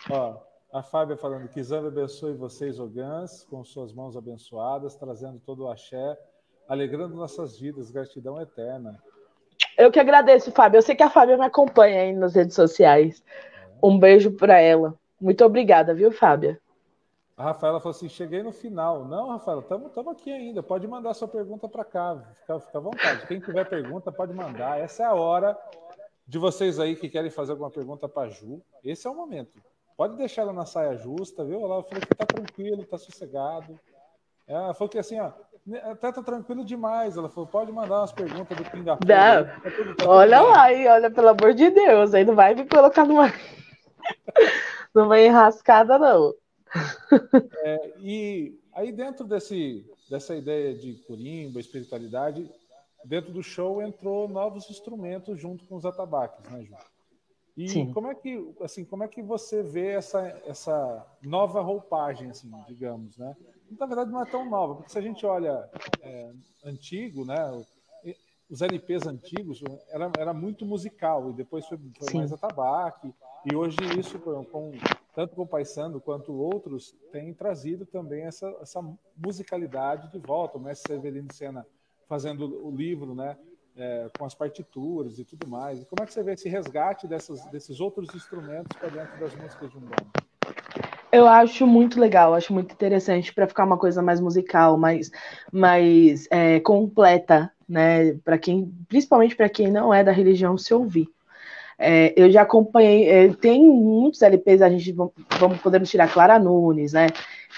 Ó, a Fábia falando que Zamba abençoe vocês, Ogãs, com suas mãos abençoadas, trazendo todo o axé, alegrando nossas vidas, gratidão eterna. Eu que agradeço, Fábio. Eu sei que a Fábia me acompanha aí nas redes sociais. É. Um beijo para ela. Muito obrigada, viu, Fábia? A Rafaela falou assim: cheguei no final. Não, Rafaela, estamos aqui ainda. Pode mandar sua pergunta para cá. Fica, fica à vontade. Quem tiver pergunta, pode mandar. Essa é a hora de vocês aí que querem fazer alguma pergunta para Ju. Esse é o momento. Pode deixar ela na saia justa, viu? Ela falou que tá tranquilo, tá sossegado. Ela falou que assim, ó, até tá tranquilo demais. Ela falou, pode mandar umas perguntas do Pinga. Tá tá olha lá aí, olha, pelo amor de Deus, aí não vai me colocar numa, [laughs] numa enrascada, não. É, e aí dentro desse, dessa ideia de curimba, espiritualidade, dentro do show entrou novos instrumentos junto com os atabaques, né, Ju? E Sim. como é que, assim, como é que você vê essa, essa nova roupagem, assim, digamos, né? Na verdade, não é tão nova, porque se a gente olha é, antigo, né? Os LPs antigos era, era muito musical e depois foi, foi mais atabaque. E hoje isso, com, tanto com o Paisando quanto outros, tem trazido também essa, essa musicalidade de volta. O mestre Severino Sena fazendo o livro, né? É, com as partituras e tudo mais. E como é que você vê esse resgate dessas, desses outros instrumentos para dentro das músicas de um bando? Eu acho muito legal, acho muito interessante para ficar uma coisa mais musical, mais, mais é, completa, né? Para quem, principalmente para quem não é da religião, se ouvir. É, eu já acompanhei, é, tem muitos LPs, a gente vamos podemos tirar Clara Nunes, né?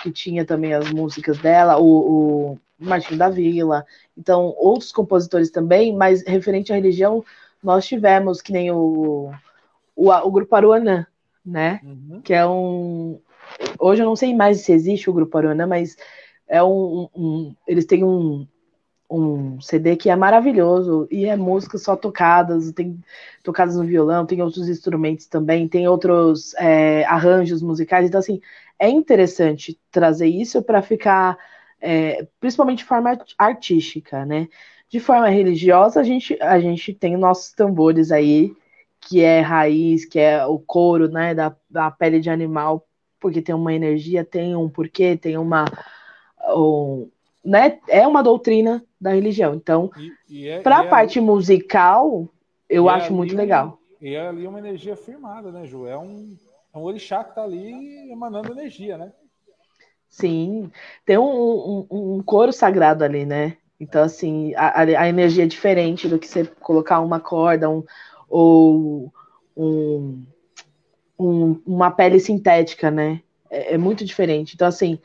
Que tinha também as músicas dela, o, o Martinho da Vila, então outros compositores também, mas referente à religião, nós tivemos que nem o, o, o Grupo Aruanã, né? Uhum. Que é um. Hoje eu não sei mais se existe o Grupo Aruanã, mas é um, um eles têm um, um CD que é maravilhoso e é músicas só tocadas, tem tocadas no violão, tem outros instrumentos também, tem outros é, arranjos musicais. Então, assim, é interessante trazer isso para ficar, é, principalmente de forma artística, né? De forma religiosa, a gente, a gente tem nossos tambores aí, que é raiz, que é o couro, né, da, da pele de animal, porque tem uma energia, tem um porquê, tem uma. Um, né, é uma doutrina da religião. Então, é, para a é parte ali, musical, eu é acho muito legal. E é ali uma energia firmada, né, Ju? É um, é um orixá que está ali emanando energia, né? Sim, tem um, um, um coro sagrado ali, né? Então, assim, a, a, energia é diferente do que você colocar uma corda um, ou um, um, uma pele sintética, né? É, é muito diferente. Então, assim,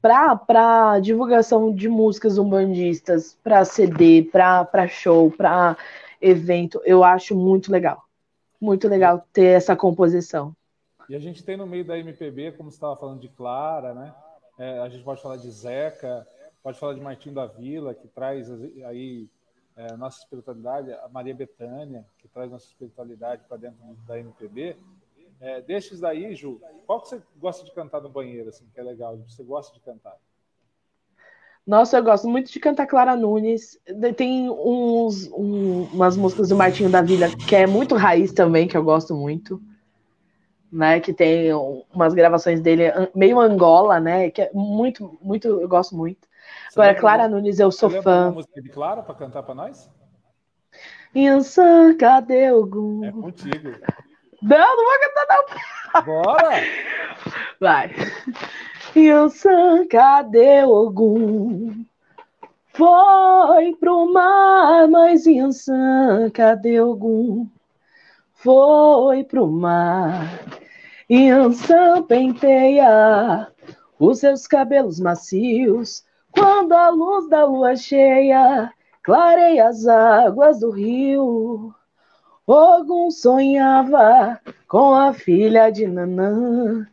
para divulgação de músicas umbandistas, para CD, para show, para evento, eu acho muito legal. Muito legal ter essa composição. E a gente tem no meio da MPB, como você estava falando de Clara, né? É, a gente pode falar de Zeca, pode falar de Martinho da Vila, que traz aí é, nossa espiritualidade, a Maria Betânia, que traz nossa espiritualidade para dentro da MPB. É, desses daí, Ju, qual que você gosta de cantar no banheiro, assim, que é legal? Você gosta de cantar? Nossa, eu gosto muito de cantar Clara Nunes. Tem uns, um, umas músicas do Martinho da Vila que é muito raiz também, que eu gosto muito. Né, que tem umas gravações dele meio Angola, né? Que é muito, muito, eu gosto muito. Você Agora, Clara Nunes, eu sou fã. Uma música de Clara para cantar para nós? Insan, cadê o Gu? É contigo. Não, não vou cantar, não. Bora! Vai. Yansan, cadê Ogum? Foi pro mar, mas Yansan, cadê Ogum? Foi pro mar. Yansan penteia os seus cabelos macios quando a luz da lua cheia clareia as águas do rio. Ogum sonhava com a filha de Nanã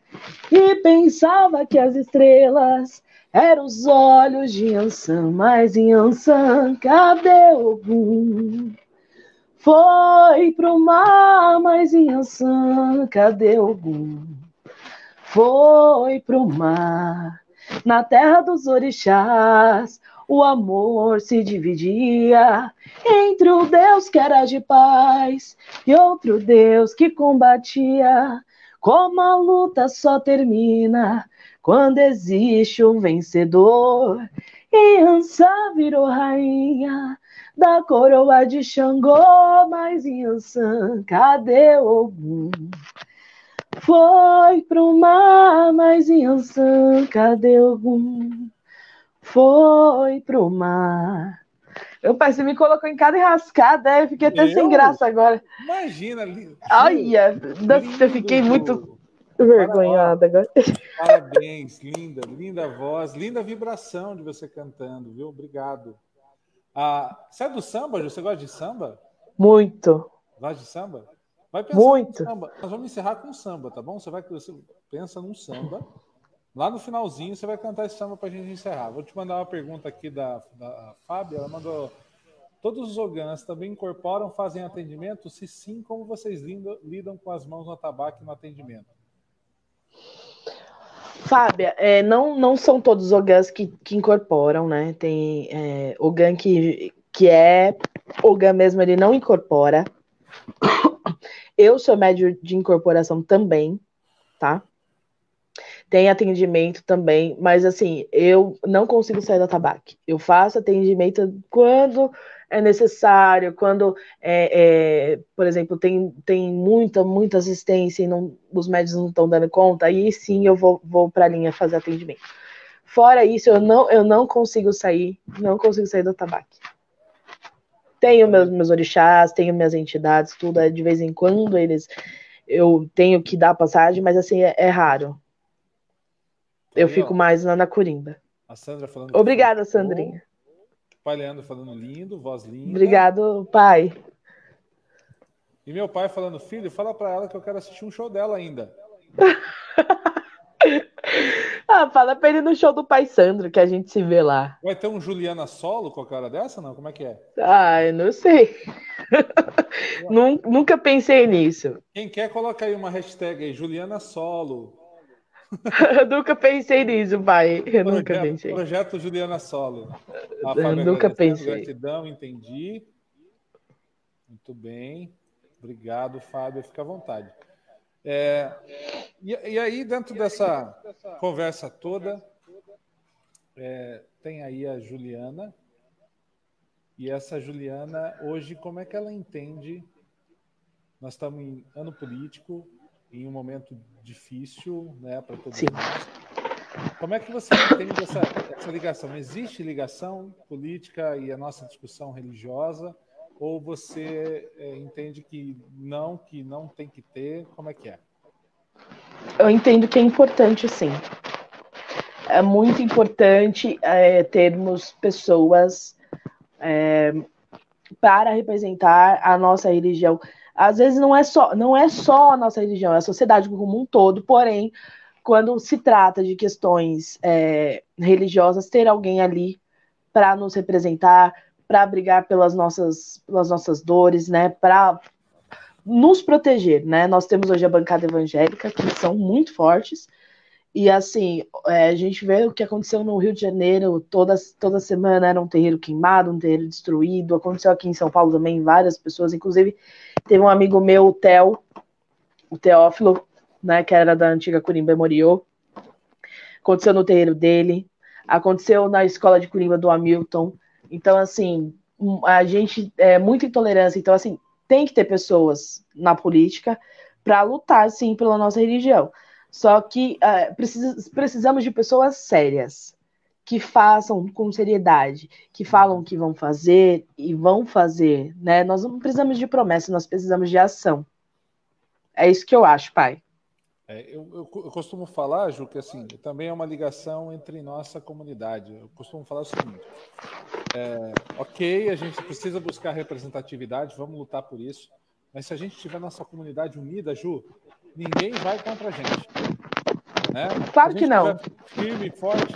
e pensava que as estrelas eram os olhos de Ansan, mas em Ansan, cadê Ogum? Foi pro mar, mas em Ansan, cadê Ogum? Foi pro mar, na terra dos orixás, o amor se dividia entre o Deus que era de paz e outro Deus que combatia. Como a luta só termina quando existe um vencedor. E Ansa virou rainha da coroa de Xangô, mas Ansan, cadê Ogum? Foi pro mar, mas Ansan, cadê Ogum? Foi pro mar. Meu pai, você me colocou em cada enrascada, eu fiquei até eu? sem graça agora. Imagina, lindo. Olha, lindo, eu fiquei muito vergonhada agora. Parabéns, linda, linda voz, linda vibração de você cantando, viu? Obrigado. Ah, você é do samba, Você gosta de samba? Muito. Gosta de samba? Vai pensar Muito. samba. Nós vamos encerrar com samba, tá bom? Você vai você pensa num samba Lá no finalzinho você vai cantar esse samba para a gente encerrar. Vou te mandar uma pergunta aqui da, da Fábio. Ela mandou: Todos os ogãs também incorporam, fazem atendimento? Se sim, como vocês lidam, lidam com as mãos no tabaco e no atendimento? Fábia, é, não, não são todos os ogãs que, que incorporam, né? Tem é, ogã que, que é ogã mesmo, ele não incorpora. Eu sou médio de incorporação também, tá? Tem atendimento também, mas assim, eu não consigo sair da tabaco. Eu faço atendimento quando é necessário, quando, é, é, por exemplo, tem, tem muita, muita assistência e não, os médicos não estão dando conta, aí sim eu vou, vou para a linha fazer atendimento. Fora isso, eu não, eu não consigo sair, não consigo sair do tabaco. Tenho meus, meus orixás, tenho minhas entidades, tudo, é de vez em quando eles eu tenho que dar passagem, mas assim, é, é raro. Eu fico mais lá na Corimba. A Sandra falando. Obrigada, Sandrinha. Pai Leandro falando lindo, voz linda. Obrigado, pai. E meu pai falando, filho, fala para ela que eu quero assistir um show dela ainda. [laughs] ah, fala pra ele no show do pai Sandro, que a gente se vê lá. Vai ter um Juliana solo com a cara dessa, não? Como é que é? Ah, eu não sei. [laughs] Nunca pensei nisso. Quem quer, coloca aí uma hashtag aí, Juliana Solo. [laughs] eu nunca pensei nisso, pai. Eu projeto, nunca pensei. Projeto Juliana Solo. eu nunca pensei. Gratidão, entendi. Muito bem. Obrigado, Fábio. Fica à vontade. É, e, e, aí, dentro dessa conversa toda, é, tem aí a Juliana. E essa Juliana, hoje, como é que ela entende? Nós estamos em ano político, em um momento difícil né, para todos Sim. nós. Como é que você entende essa, essa ligação? Existe ligação política e a nossa discussão religiosa? Ou você é, entende que não, que não tem que ter? Como é que é? Eu entendo que é importante, sim. É muito importante é, termos pessoas é, para representar a nossa religião às vezes não é só, não é só a nossa religião, é a sociedade como um todo, porém, quando se trata de questões é, religiosas, ter alguém ali para nos representar, para brigar pelas nossas, pelas nossas dores, né, para nos proteger, né? Nós temos hoje a bancada evangélica, que são muito fortes, e assim, é, a gente vê o que aconteceu no Rio de Janeiro, toda, toda semana era um terreiro queimado, um terreiro destruído. Aconteceu aqui em São Paulo também, várias pessoas, inclusive teve um amigo meu, o Theo, o Teófilo, né, que era da antiga Curimba Moriô. Aconteceu no terreiro dele, aconteceu na escola de Curimba do Hamilton. Então, assim, a gente é muita intolerância. Então, assim, tem que ter pessoas na política para lutar, sim, pela nossa religião. Só que uh, precisa, precisamos de pessoas sérias, que façam com seriedade, que falam que vão fazer e vão fazer, né? Nós não precisamos de promessa, nós precisamos de ação. É isso que eu acho, pai. É, eu, eu, eu, costumo falar, Ju, que assim, também é uma ligação entre nossa comunidade. Eu costumo falar o seguinte: é, ok, a gente precisa buscar representatividade, vamos lutar por isso, mas se a gente tiver nossa comunidade unida, Ju, ninguém vai contra a gente. Né? Claro que não. Firme, forte.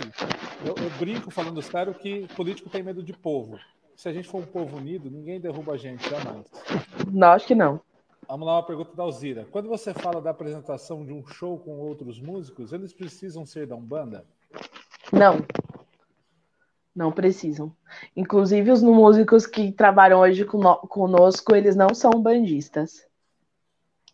Eu, eu, brinco falando sério que político tem medo de povo. Se a gente for um povo unido, ninguém derruba a gente, jamais. Não, acho que não. Vamos lá, uma pergunta da Alzira. Quando você fala da apresentação de um show com outros músicos, eles precisam ser da Umbanda? Não. Não precisam. Inclusive, os músicos que trabalham hoje conosco, eles não são bandistas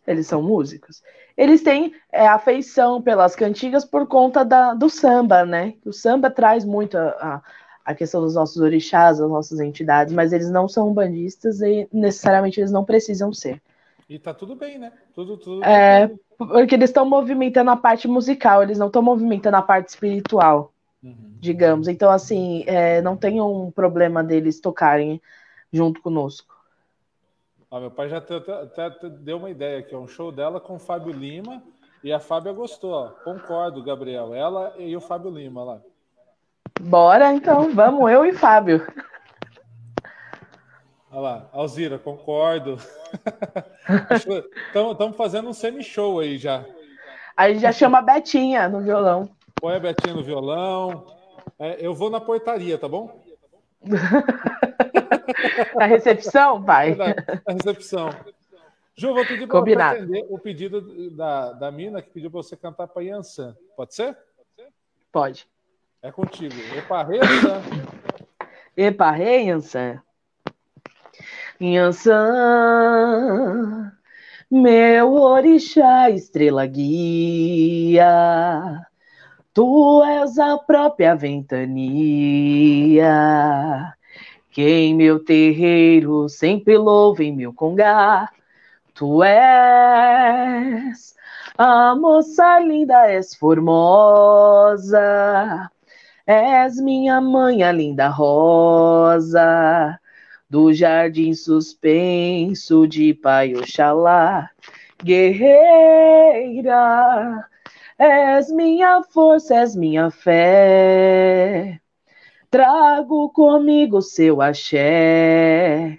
eles são músicos. Eles têm é, afeição pelas cantigas por conta da, do samba, né? O samba traz muito a, a, a, questão dos nossos orixás, das nossas entidades, mas eles não são bandistas e necessariamente eles não precisam ser. E tá tudo bem, né? Tudo, tudo. É, porque eles estão movimentando a parte musical, eles não estão movimentando a parte espiritual, uhum. digamos. Então, assim, é, não tem um problema deles tocarem junto conosco. Ah, meu pai já até, até, deu uma ideia aqui, é um show dela com o Fábio Lima e a Fábia gostou. Ó. Concordo, Gabriel. Ela e o Fábio Lima lá. Bora então, vamos, eu e Fábio. Olha lá, Alzira, concordo. [laughs] Estamos fazendo um semi-show aí já. Aí já chama a Betinha no violão. Põe a Betinha no violão. É, eu vou na portaria, tá bom? [laughs] Na recepção, pai? Na, na recepção. Ju, vou pedir para atender o pedido da, da mina que pediu para você cantar para Yansan. Pode ser? Pode. É contigo. Epa, rei, Yansan. Epa, rei, Yansan. Yansan, meu orixá, estrela guia, tu és a própria ventania, que em meu terreiro sempre louve em meu congá, tu és a moça linda, és formosa, és minha mãe, a linda rosa, do jardim suspenso de Pai Oxalá. Guerreira, és minha força, és minha fé. Trago comigo seu axé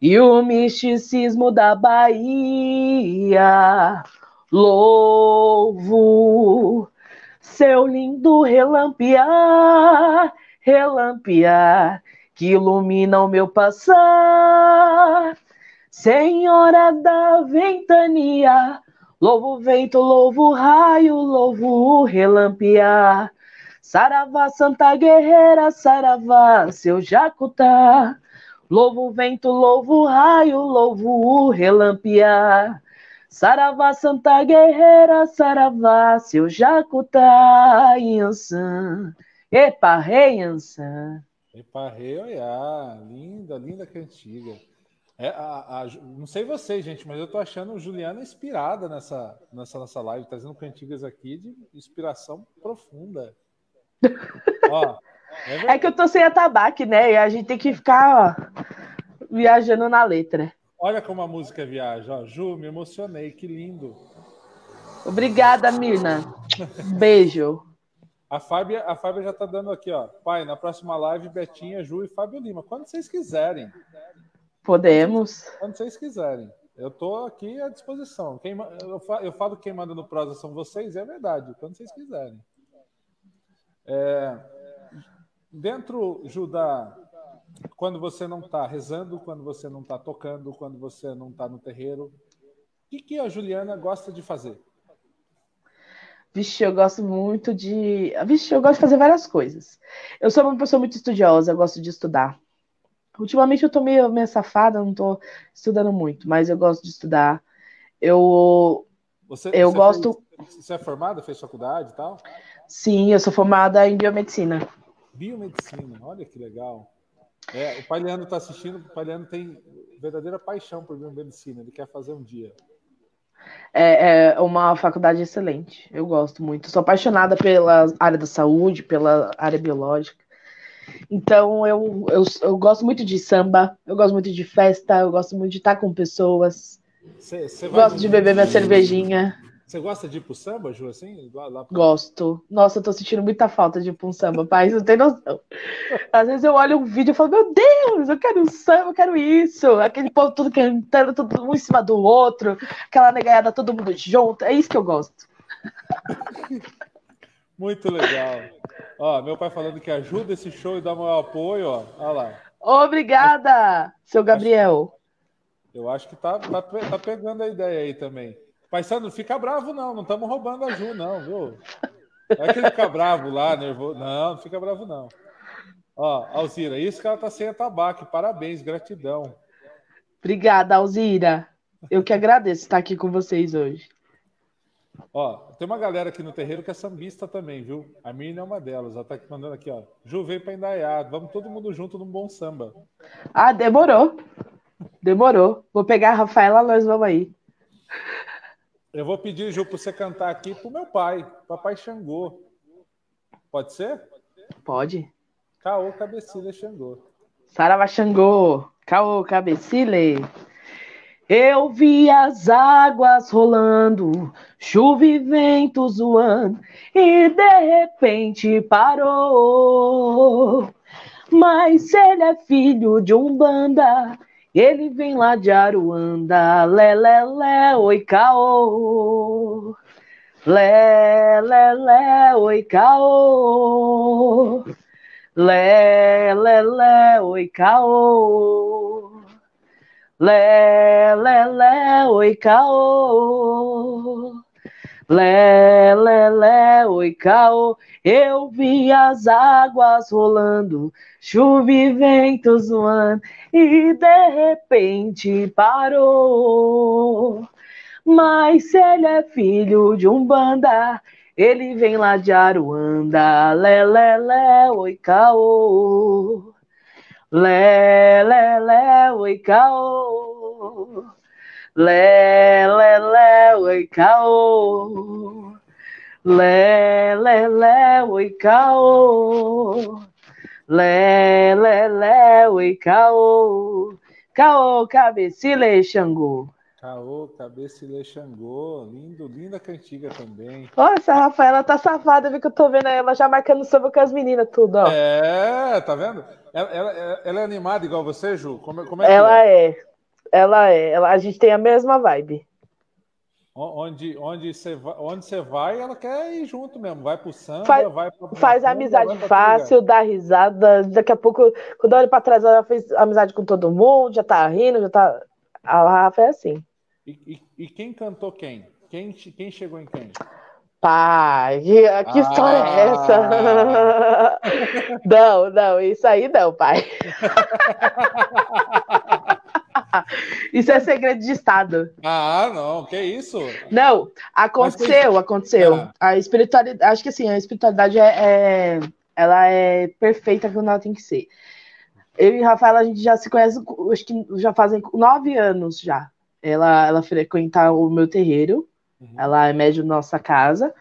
e o misticismo da Bahia. Louvo seu lindo relampear, relampear que ilumina o meu passar. Senhora da ventania, louvo vento, louvo raio, louvo o relampear. Saravá, Santa Guerreira, Saravá, seu Jacutá. Louvo o vento, louvo o raio, louvo o. Saravá, Santa Guerreira, Saravá, seu Jacutá, Yansan. Epa, rei Yansan. Eparrei, olha, linda, linda cantiga. É, a, a, não sei vocês, gente, mas eu tô achando Juliana inspirada nessa, nessa nossa live, trazendo cantigas aqui de inspiração profunda. Ó, é, é, que eu tô sem atabaque, né? E a gente tem que ficar ó, viajando na letra. Olha como a música viaja, ó. Ju, me emocionei, que lindo. Obrigada, Mirna. Beijo. A Fábia, a Fábia já está dando aqui, ó. Pai, na próxima live, Betinha, Ju e Fábio Lima. Quando vocês quiserem. Podemos. Quando vocês quiserem. Eu estou aqui à disposição. Quem, eu, falo que quem manda no prosa são vocês, é verdade. Quando vocês quiserem. É, dentro, Ju, da, quando você não está rezando, quando você não está tocando, quando você não está no terreiro, o que, que a Juliana gosta de fazer? Vixe, eu gosto muito de. Vixe, eu gosto de fazer várias coisas. Eu sou uma pessoa muito estudiosa, eu gosto de estudar. Ultimamente eu tô meio, meio safada, não tô estudando muito, mas eu gosto de estudar. Eu. Você, eu você gosto. Fez, você é formada, fez faculdade e tal? Sim, eu sou formada em biomedicina. Biomedicina, olha que legal. É, o Paliano está assistindo, o Paliano tem verdadeira paixão por biomedicina, ele quer fazer um dia. É, é uma faculdade excelente. Eu gosto muito. Sou apaixonada pela área da saúde, pela área biológica. Então, eu, eu, eu gosto muito de samba, eu gosto muito de festa, eu gosto muito de estar com pessoas. Cê, cê gosto de beber minha cervejinha. Você gosta de ir pro samba, Ju, assim? Lá, lá pro... Gosto. Nossa, eu tô sentindo muita falta de ir pro um samba, pai, não tem noção. Às vezes eu olho um vídeo e falo, meu Deus, eu quero um samba, eu quero isso. Aquele povo tudo cantando, tudo um em cima do outro, aquela negaiada, todo mundo junto. É isso que eu gosto. [laughs] Muito legal. Ó, meu pai falando que ajuda esse show e dá maior apoio, ó. Olha lá. Obrigada, seu Gabriel. Eu acho que tá, tá, tá pegando a ideia aí também. Paisano, não fica bravo, não. Não estamos roubando a Ju, não, viu? Não é que ele fica bravo lá, nervoso. Não, não fica bravo, não. Ó, Alzira, isso que ela tá sem atabaque. Parabéns, gratidão. Obrigada, Alzira. Eu que agradeço estar aqui com vocês hoje. Ó, tem uma galera aqui no terreiro que é sambista também, viu? A Mirna é uma delas. Ela tá mandando aqui, ó. Ju, vem pra Indaiá. Vamos todo mundo junto num bom samba. Ah, demorou. Demorou. Vou pegar a Rafaela, nós vamos aí. Eu vou pedir, Ju, para você cantar aqui pro meu pai, papai Xangô. Pode ser? Pode. Caô Cabecilha Xangô. Sarava Xangô, Caô Cabecilha. Eu vi as águas rolando, chuva e vento zoando, e de repente parou. Mas ele é filho de um banda ele vem lá de Aruanda, lé, oi, caô. Lé, oi, caô. Lé, oi, caô. Lé, oi, caô. Lé, lé, lé, oi, caô. Eu vi as águas rolando, chuva e vento zoando, e de repente parou. Mas se ele é filho de um banda, ele vem lá de Aruanda. Lé, lé, lé, oi, caô. Lé, lé, lé, oi, caô. Lé, lé, lé, oi, caô. Lé, lé, lé, oi, caô. Lé, lé, lé, oi, caô. Caô, cabecile, Xangô. Caô, cabecile, Xangô. Lindo, linda cantiga também. Nossa, a Rafaela tá safada, viu que eu tô vendo ela já marcando samba com as meninas, tudo, ó. É, tá vendo? Ela, ela, ela é animada igual você, Ju? Como, como é ela é? é? Ela é. Ela, a gente tem a mesma vibe. Onde, onde, você vai, onde você vai, ela quer ir junto mesmo. Vai pro samba, faz, vai pro. Faz amizade fácil, dá risada. Daqui a pouco, quando olha pra trás, ela fez amizade com todo mundo, já tá rindo, já tá. A Rafa é assim. E, e, e quem cantou quem? quem? Quem chegou em quem? Pai, que, que ah. história é essa? [laughs] não, não, isso aí não, pai. [laughs] [laughs] Isso é segredo de Estado. Ah, não, que isso? Não, aconteceu, aconteceu. Ah. A espiritualidade, acho que assim, a espiritualidade é, é, ela é perfeita quando ela tem que ser. Eu e Rafaela, a gente já se conhece, acho que já fazem nove anos já. Ela, ela frequenta o meu terreiro, uhum. ela é médio da nossa casa.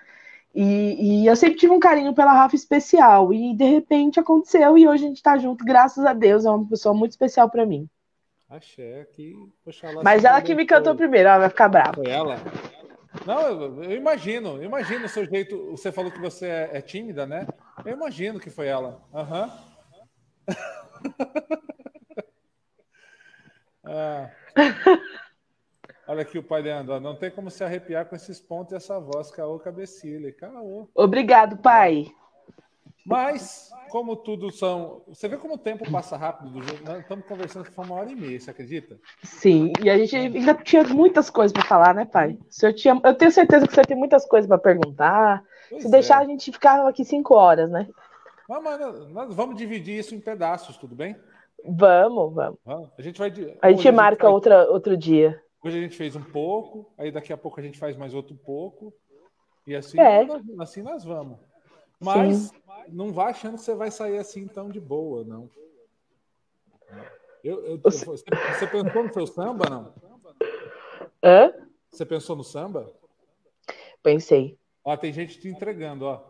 E, e, eu sempre tive um carinho pela Rafa especial. E de repente aconteceu e hoje a gente tá junto, graças a Deus. É uma pessoa muito especial para mim. Axé, que. Mas ela que me cantou primeiro, ela vai ficar brava. Foi ela? Não, eu, eu, imagino, eu imagino o seu jeito. Você falou que você é, é tímida, né? Eu imagino que foi ela. Aham. Uhum. [laughs] ah. Olha aqui o pai Leandro, não tem como se arrepiar com esses pontos e essa voz, caô cabecilha. Caô. Obrigado, pai. Mas, como tudo são. Você vê como o tempo passa rápido do jogo. Nós estamos conversando que foi uma hora e meia, você acredita? Sim, e a gente ainda tinha muitas coisas para falar, né, pai? Eu, tinha... eu tenho certeza que você tem muitas coisas para perguntar. Pois Se é. deixar, a gente ficava aqui cinco horas, né? Mas, mas, nós vamos dividir isso em pedaços, tudo bem? Vamos, vamos. A gente vai. A gente marca a gente outra, outro dia. Hoje a gente fez um pouco, aí daqui a pouco a gente faz mais outro pouco. E assim, é. assim nós vamos. Mas Sim. não vá achando que você vai sair assim tão de boa, não. Eu, eu, você... você pensou no seu samba, não? Hã? Você pensou no samba? Pensei. Ó, tem gente te entregando, ó.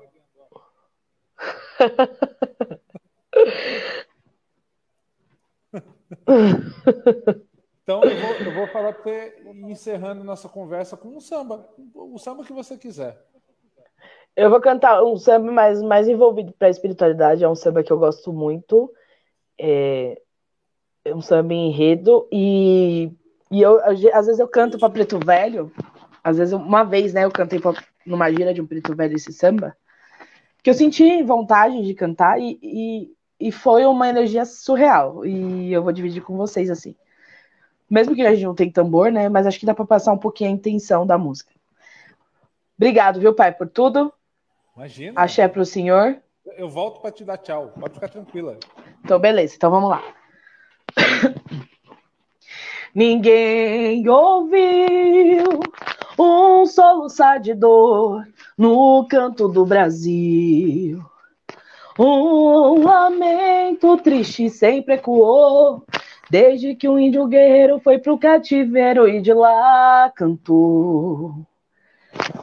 Então eu vou, eu vou falar para você encerrando nossa conversa com um samba, o samba que você quiser. Eu vou cantar um samba mais, mais envolvido para a espiritualidade, é um samba que eu gosto muito. É, é um samba enredo e, e eu, às vezes eu canto para Preto Velho. Às vezes, uma vez, né, eu cantei pra, numa gira de um Preto Velho esse samba, que eu senti vontade de cantar e, e, e foi uma energia surreal. E eu vou dividir com vocês assim. Mesmo que a gente não tenha tambor, né? Mas acho que dá para passar um pouquinho a intenção da música. Obrigado, viu, pai, por tudo. Imagina. Axé para o senhor. Eu volto para te dar tchau. Pode ficar tranquila. Então, beleza. Então, vamos lá. [coughs] Ninguém ouviu um soluçar de dor no canto do Brasil. Um lamento triste sempre ecoou Desde que um índio guerreiro foi pro cativeiro e de lá cantou.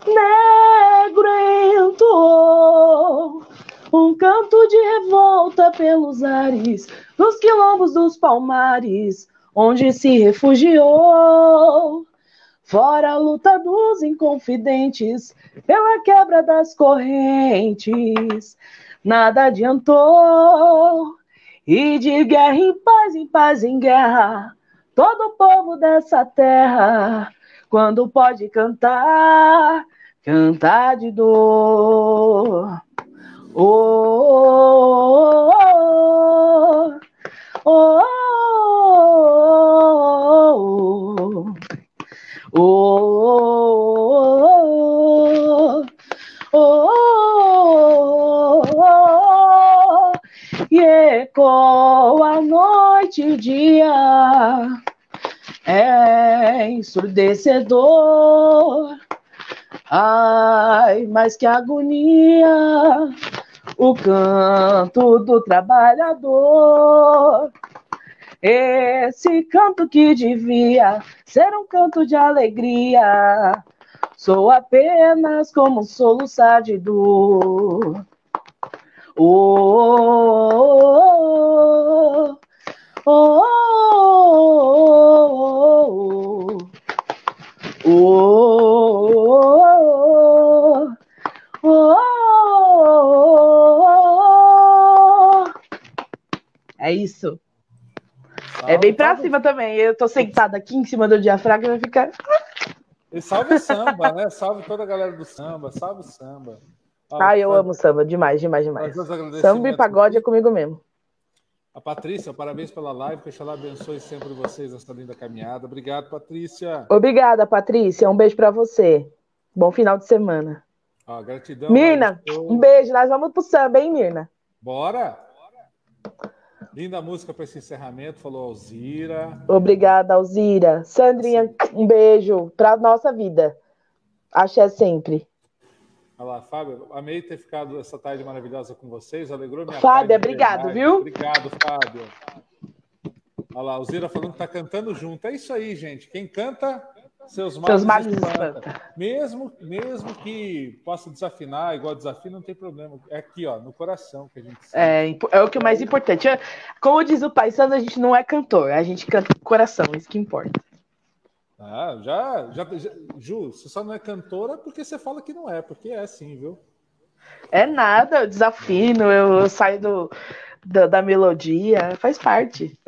Negro entrou um canto de revolta pelos ares, nos quilombos dos palmares, onde se refugiou. Fora a luta dos inconfidentes, pela quebra das correntes, nada adiantou. E de guerra em paz, em paz, em guerra, todo o povo dessa terra, quando pode cantar, cantar de dor. Oh, oh, oh, oh, oh, oh, oh, e ecoa a noite e dia. É ensurdecedor. Ai, mas que agonia, o canto do trabalhador. Esse canto que devia ser um canto de alegria, sou apenas como um soluçar de dor. Oh, oh, oh, oh, oh, oh, oh, É isso. É bem pra cima também. Eu tô sentada aqui em cima do diafragma e ficar. E salve o samba, né? Salve toda a galera do samba, salve samba. Ah, eu amo samba demais, demais, demais. Samba e pagode é comigo mesmo. A Patrícia, parabéns pela live, que Oxalá abençoe sempre vocês nessa linda caminhada. Obrigado, Patrícia. Obrigada, Patrícia. Um beijo para você. Bom final de semana. Ah, gratidão. Mirna, um beijo. Nós vamos pro samba, hein, Mirna? Bora! Linda música para esse encerramento, falou Alzira. Obrigada, Alzira. Sandrinha, um beijo para nossa vida. Axé sempre. Olá, Fábio. Amei ter ficado essa tarde maravilhosa com vocês. Alegrou minha Fábio, obrigado, viu? Obrigado, Fábio. Olha lá, Alzira falando que está cantando junto. É isso aí, gente. Quem canta, seus males, seus males espanta. Mesmo, mesmo que possa desafinar, igual desafio, não tem problema. É aqui, ó, no coração que a gente É, é o que é mais importante. Como diz o Pai Santo, a gente não é cantor, a gente canta com coração, isso que importa. Ah, já, já, já, Ju, você só não é cantora porque você fala que não é, porque é sim, viu? É nada, eu desafino, eu, eu saio do, da, da, melodia, faz parte.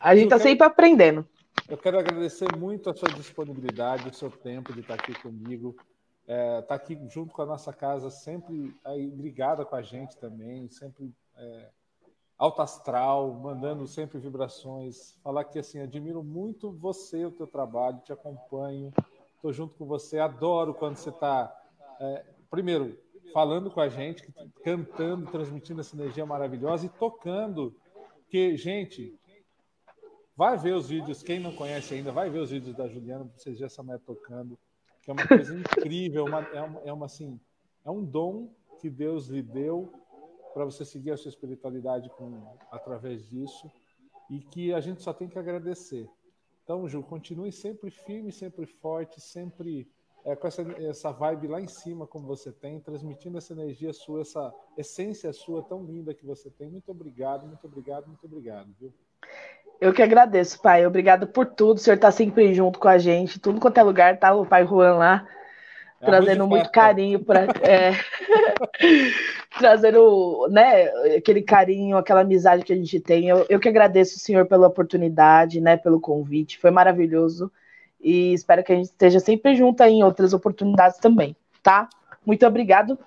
A gente tá quero, sempre aprendendo. Eu quero agradecer muito a sua disponibilidade, o seu tempo de estar aqui comigo, é, tá aqui junto com a nossa casa, sempre aí ligada com a gente também, sempre é, alto astral, mandando sempre vibrações. Falar que assim, admiro muito você, o teu trabalho, te acompanho, estou junto com você, adoro quando você está, é, primeiro, falando com a gente, cantando, transmitindo essa energia maravilhosa e tocando. Que, gente, vai ver os vídeos, quem não conhece ainda, vai ver os vídeos da Juliana para vocês verem essa mulher tocando, que é uma coisa incrível, uma, é, uma, é uma assim, é um dom que Deus lhe deu para você seguir a sua espiritualidade com, através disso e que a gente só tem que agradecer. Então, Ju, continue sempre firme, sempre forte, sempre é, com essa, essa vibe lá em cima, como você tem, transmitindo essa energia sua, essa essência sua tão linda que você tem. Muito obrigado, muito obrigado, muito obrigado, viu? Eu que agradeço, pai. Obrigado por tudo. O senhor está sempre junto com a gente, tudo quanto é lugar, tá o pai Juan lá, é trazendo muito carinho para. É... [laughs] trazendo né, aquele carinho, aquela amizade que a gente tem. Eu, eu que agradeço o senhor pela oportunidade, né, pelo convite, foi maravilhoso. E espero que a gente esteja sempre junto em outras oportunidades também, tá? Muito obrigado.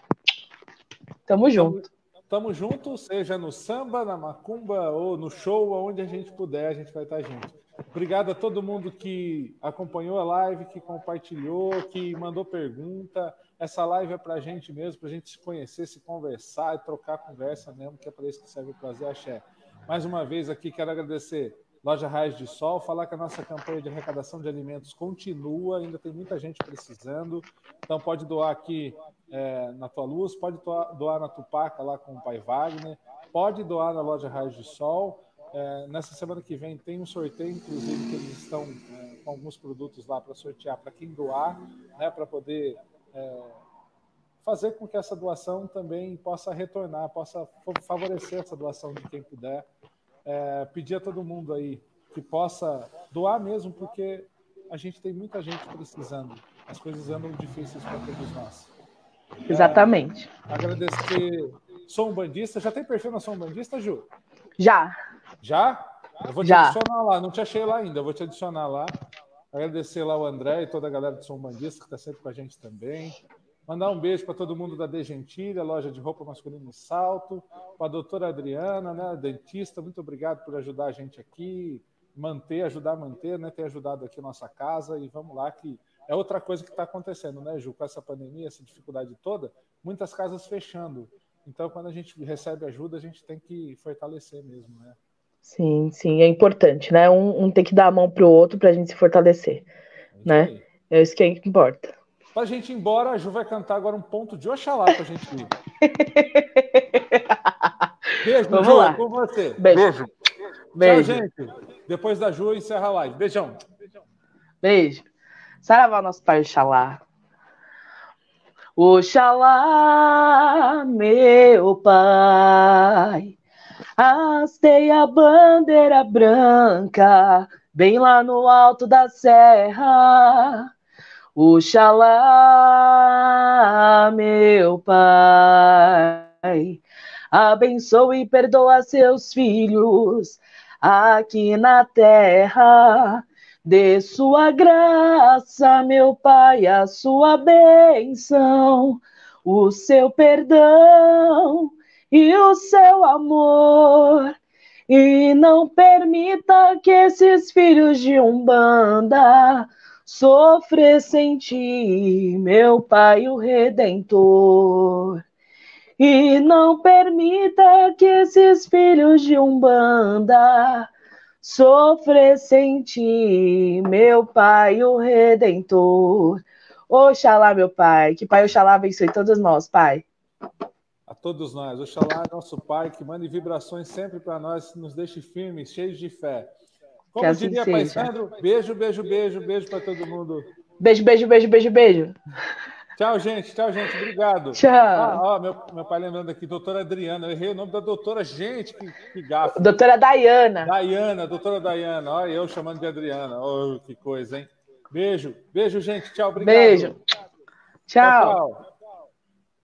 Tamo junto. Tamo junto, seja no samba, na macumba ou no show, aonde a gente puder, a gente vai estar junto. Obrigado a todo mundo que acompanhou a live, que compartilhou, que mandou pergunta. Essa live é para a gente mesmo, para a gente se conhecer, se conversar e trocar conversa mesmo, que é para isso que serve o Prazer Axé. Mais uma vez aqui quero agradecer Loja Raios de Sol, falar que a nossa campanha de arrecadação de alimentos continua, ainda tem muita gente precisando, então pode doar aqui é, na Tua Luz, pode doar, na Tupaca lá com o Pai Wagner, pode doar na Loja Raios de Sol. É, nessa semana que vem tem um sorteio, inclusive, que eles estão é, com alguns produtos lá para sortear para quem doar, né, para poder é, fazer com que essa doação também possa retornar, possa favorecer essa doação de quem puder. É, pedir a todo mundo aí que possa doar mesmo, porque a gente tem muita gente precisando. As coisas andam difíceis para todos nós. Exatamente. É, agradecer. Sou um bandista. Já tem perfil na Sou um Bandista, Ju? Já. Já? Eu vou te Já. adicionar lá. Não te achei lá ainda. Eu vou te adicionar lá. Agradecer lá o André e toda a galera do Som Bandista que está sempre com a gente também. Mandar um beijo para todo mundo da De Gentilha, loja de roupa masculina e salto. Para a doutora Adriana, né, dentista, muito obrigado por ajudar a gente aqui, manter, ajudar a manter, né, ter ajudado aqui nossa casa. E vamos lá, que é outra coisa que está acontecendo, né, Ju? Com essa pandemia, essa dificuldade toda, muitas casas fechando. Então, quando a gente recebe ajuda, a gente tem que fortalecer mesmo, né? Sim, sim, é importante, né? Um, um tem que dar a mão pro outro para a gente se fortalecer, é né? É isso que importa. Para a gente ir embora, a Ju vai cantar agora um ponto de Oxalá para a gente ir. [laughs] Beijo, Vamos Ju, lá. com você. Beijo. Beijo. Beijo. Tchau, gente. Depois da Ju, encerra a live. Beijão. Beijo. Saravá, nosso pai Oxalá. Oxalá, meu pai, hastei a bandeira branca, bem lá no alto da serra. Oxalá, meu pai, abençoe e perdoa seus filhos aqui na terra. Dê sua graça, meu Pai, a sua bênção, o seu perdão e o seu amor. E não permita que esses filhos de Umbanda sofressem ti, meu Pai, o Redentor. E não permita que esses filhos de Umbanda sofrer sem ti, meu Pai, o Redentor. Oxalá, meu Pai, que Pai Oxalá abençoe todos nós, Pai. Todos nós. Oxalá, nosso Pai, que mande vibrações sempre para nós, nos deixe firmes, cheios de fé. Como assim diria. Pai Sandro, beijo, beijo, beijo, beijo para todo mundo. Beijo, beijo, beijo, beijo, beijo. Tchau, gente. Tchau, gente. Obrigado. Tchau. Ah, ó, meu, meu pai lembrando aqui, doutora Adriana. Eu errei o nome da doutora. Gente, que, que gafe. Doutora Dayana. Dayana, doutora Dayana. Olha, eu chamando de Adriana. Oh, que coisa, hein? Beijo. Beijo, gente. Tchau. Obrigado. Beijo. tchau. Tchau. tchau.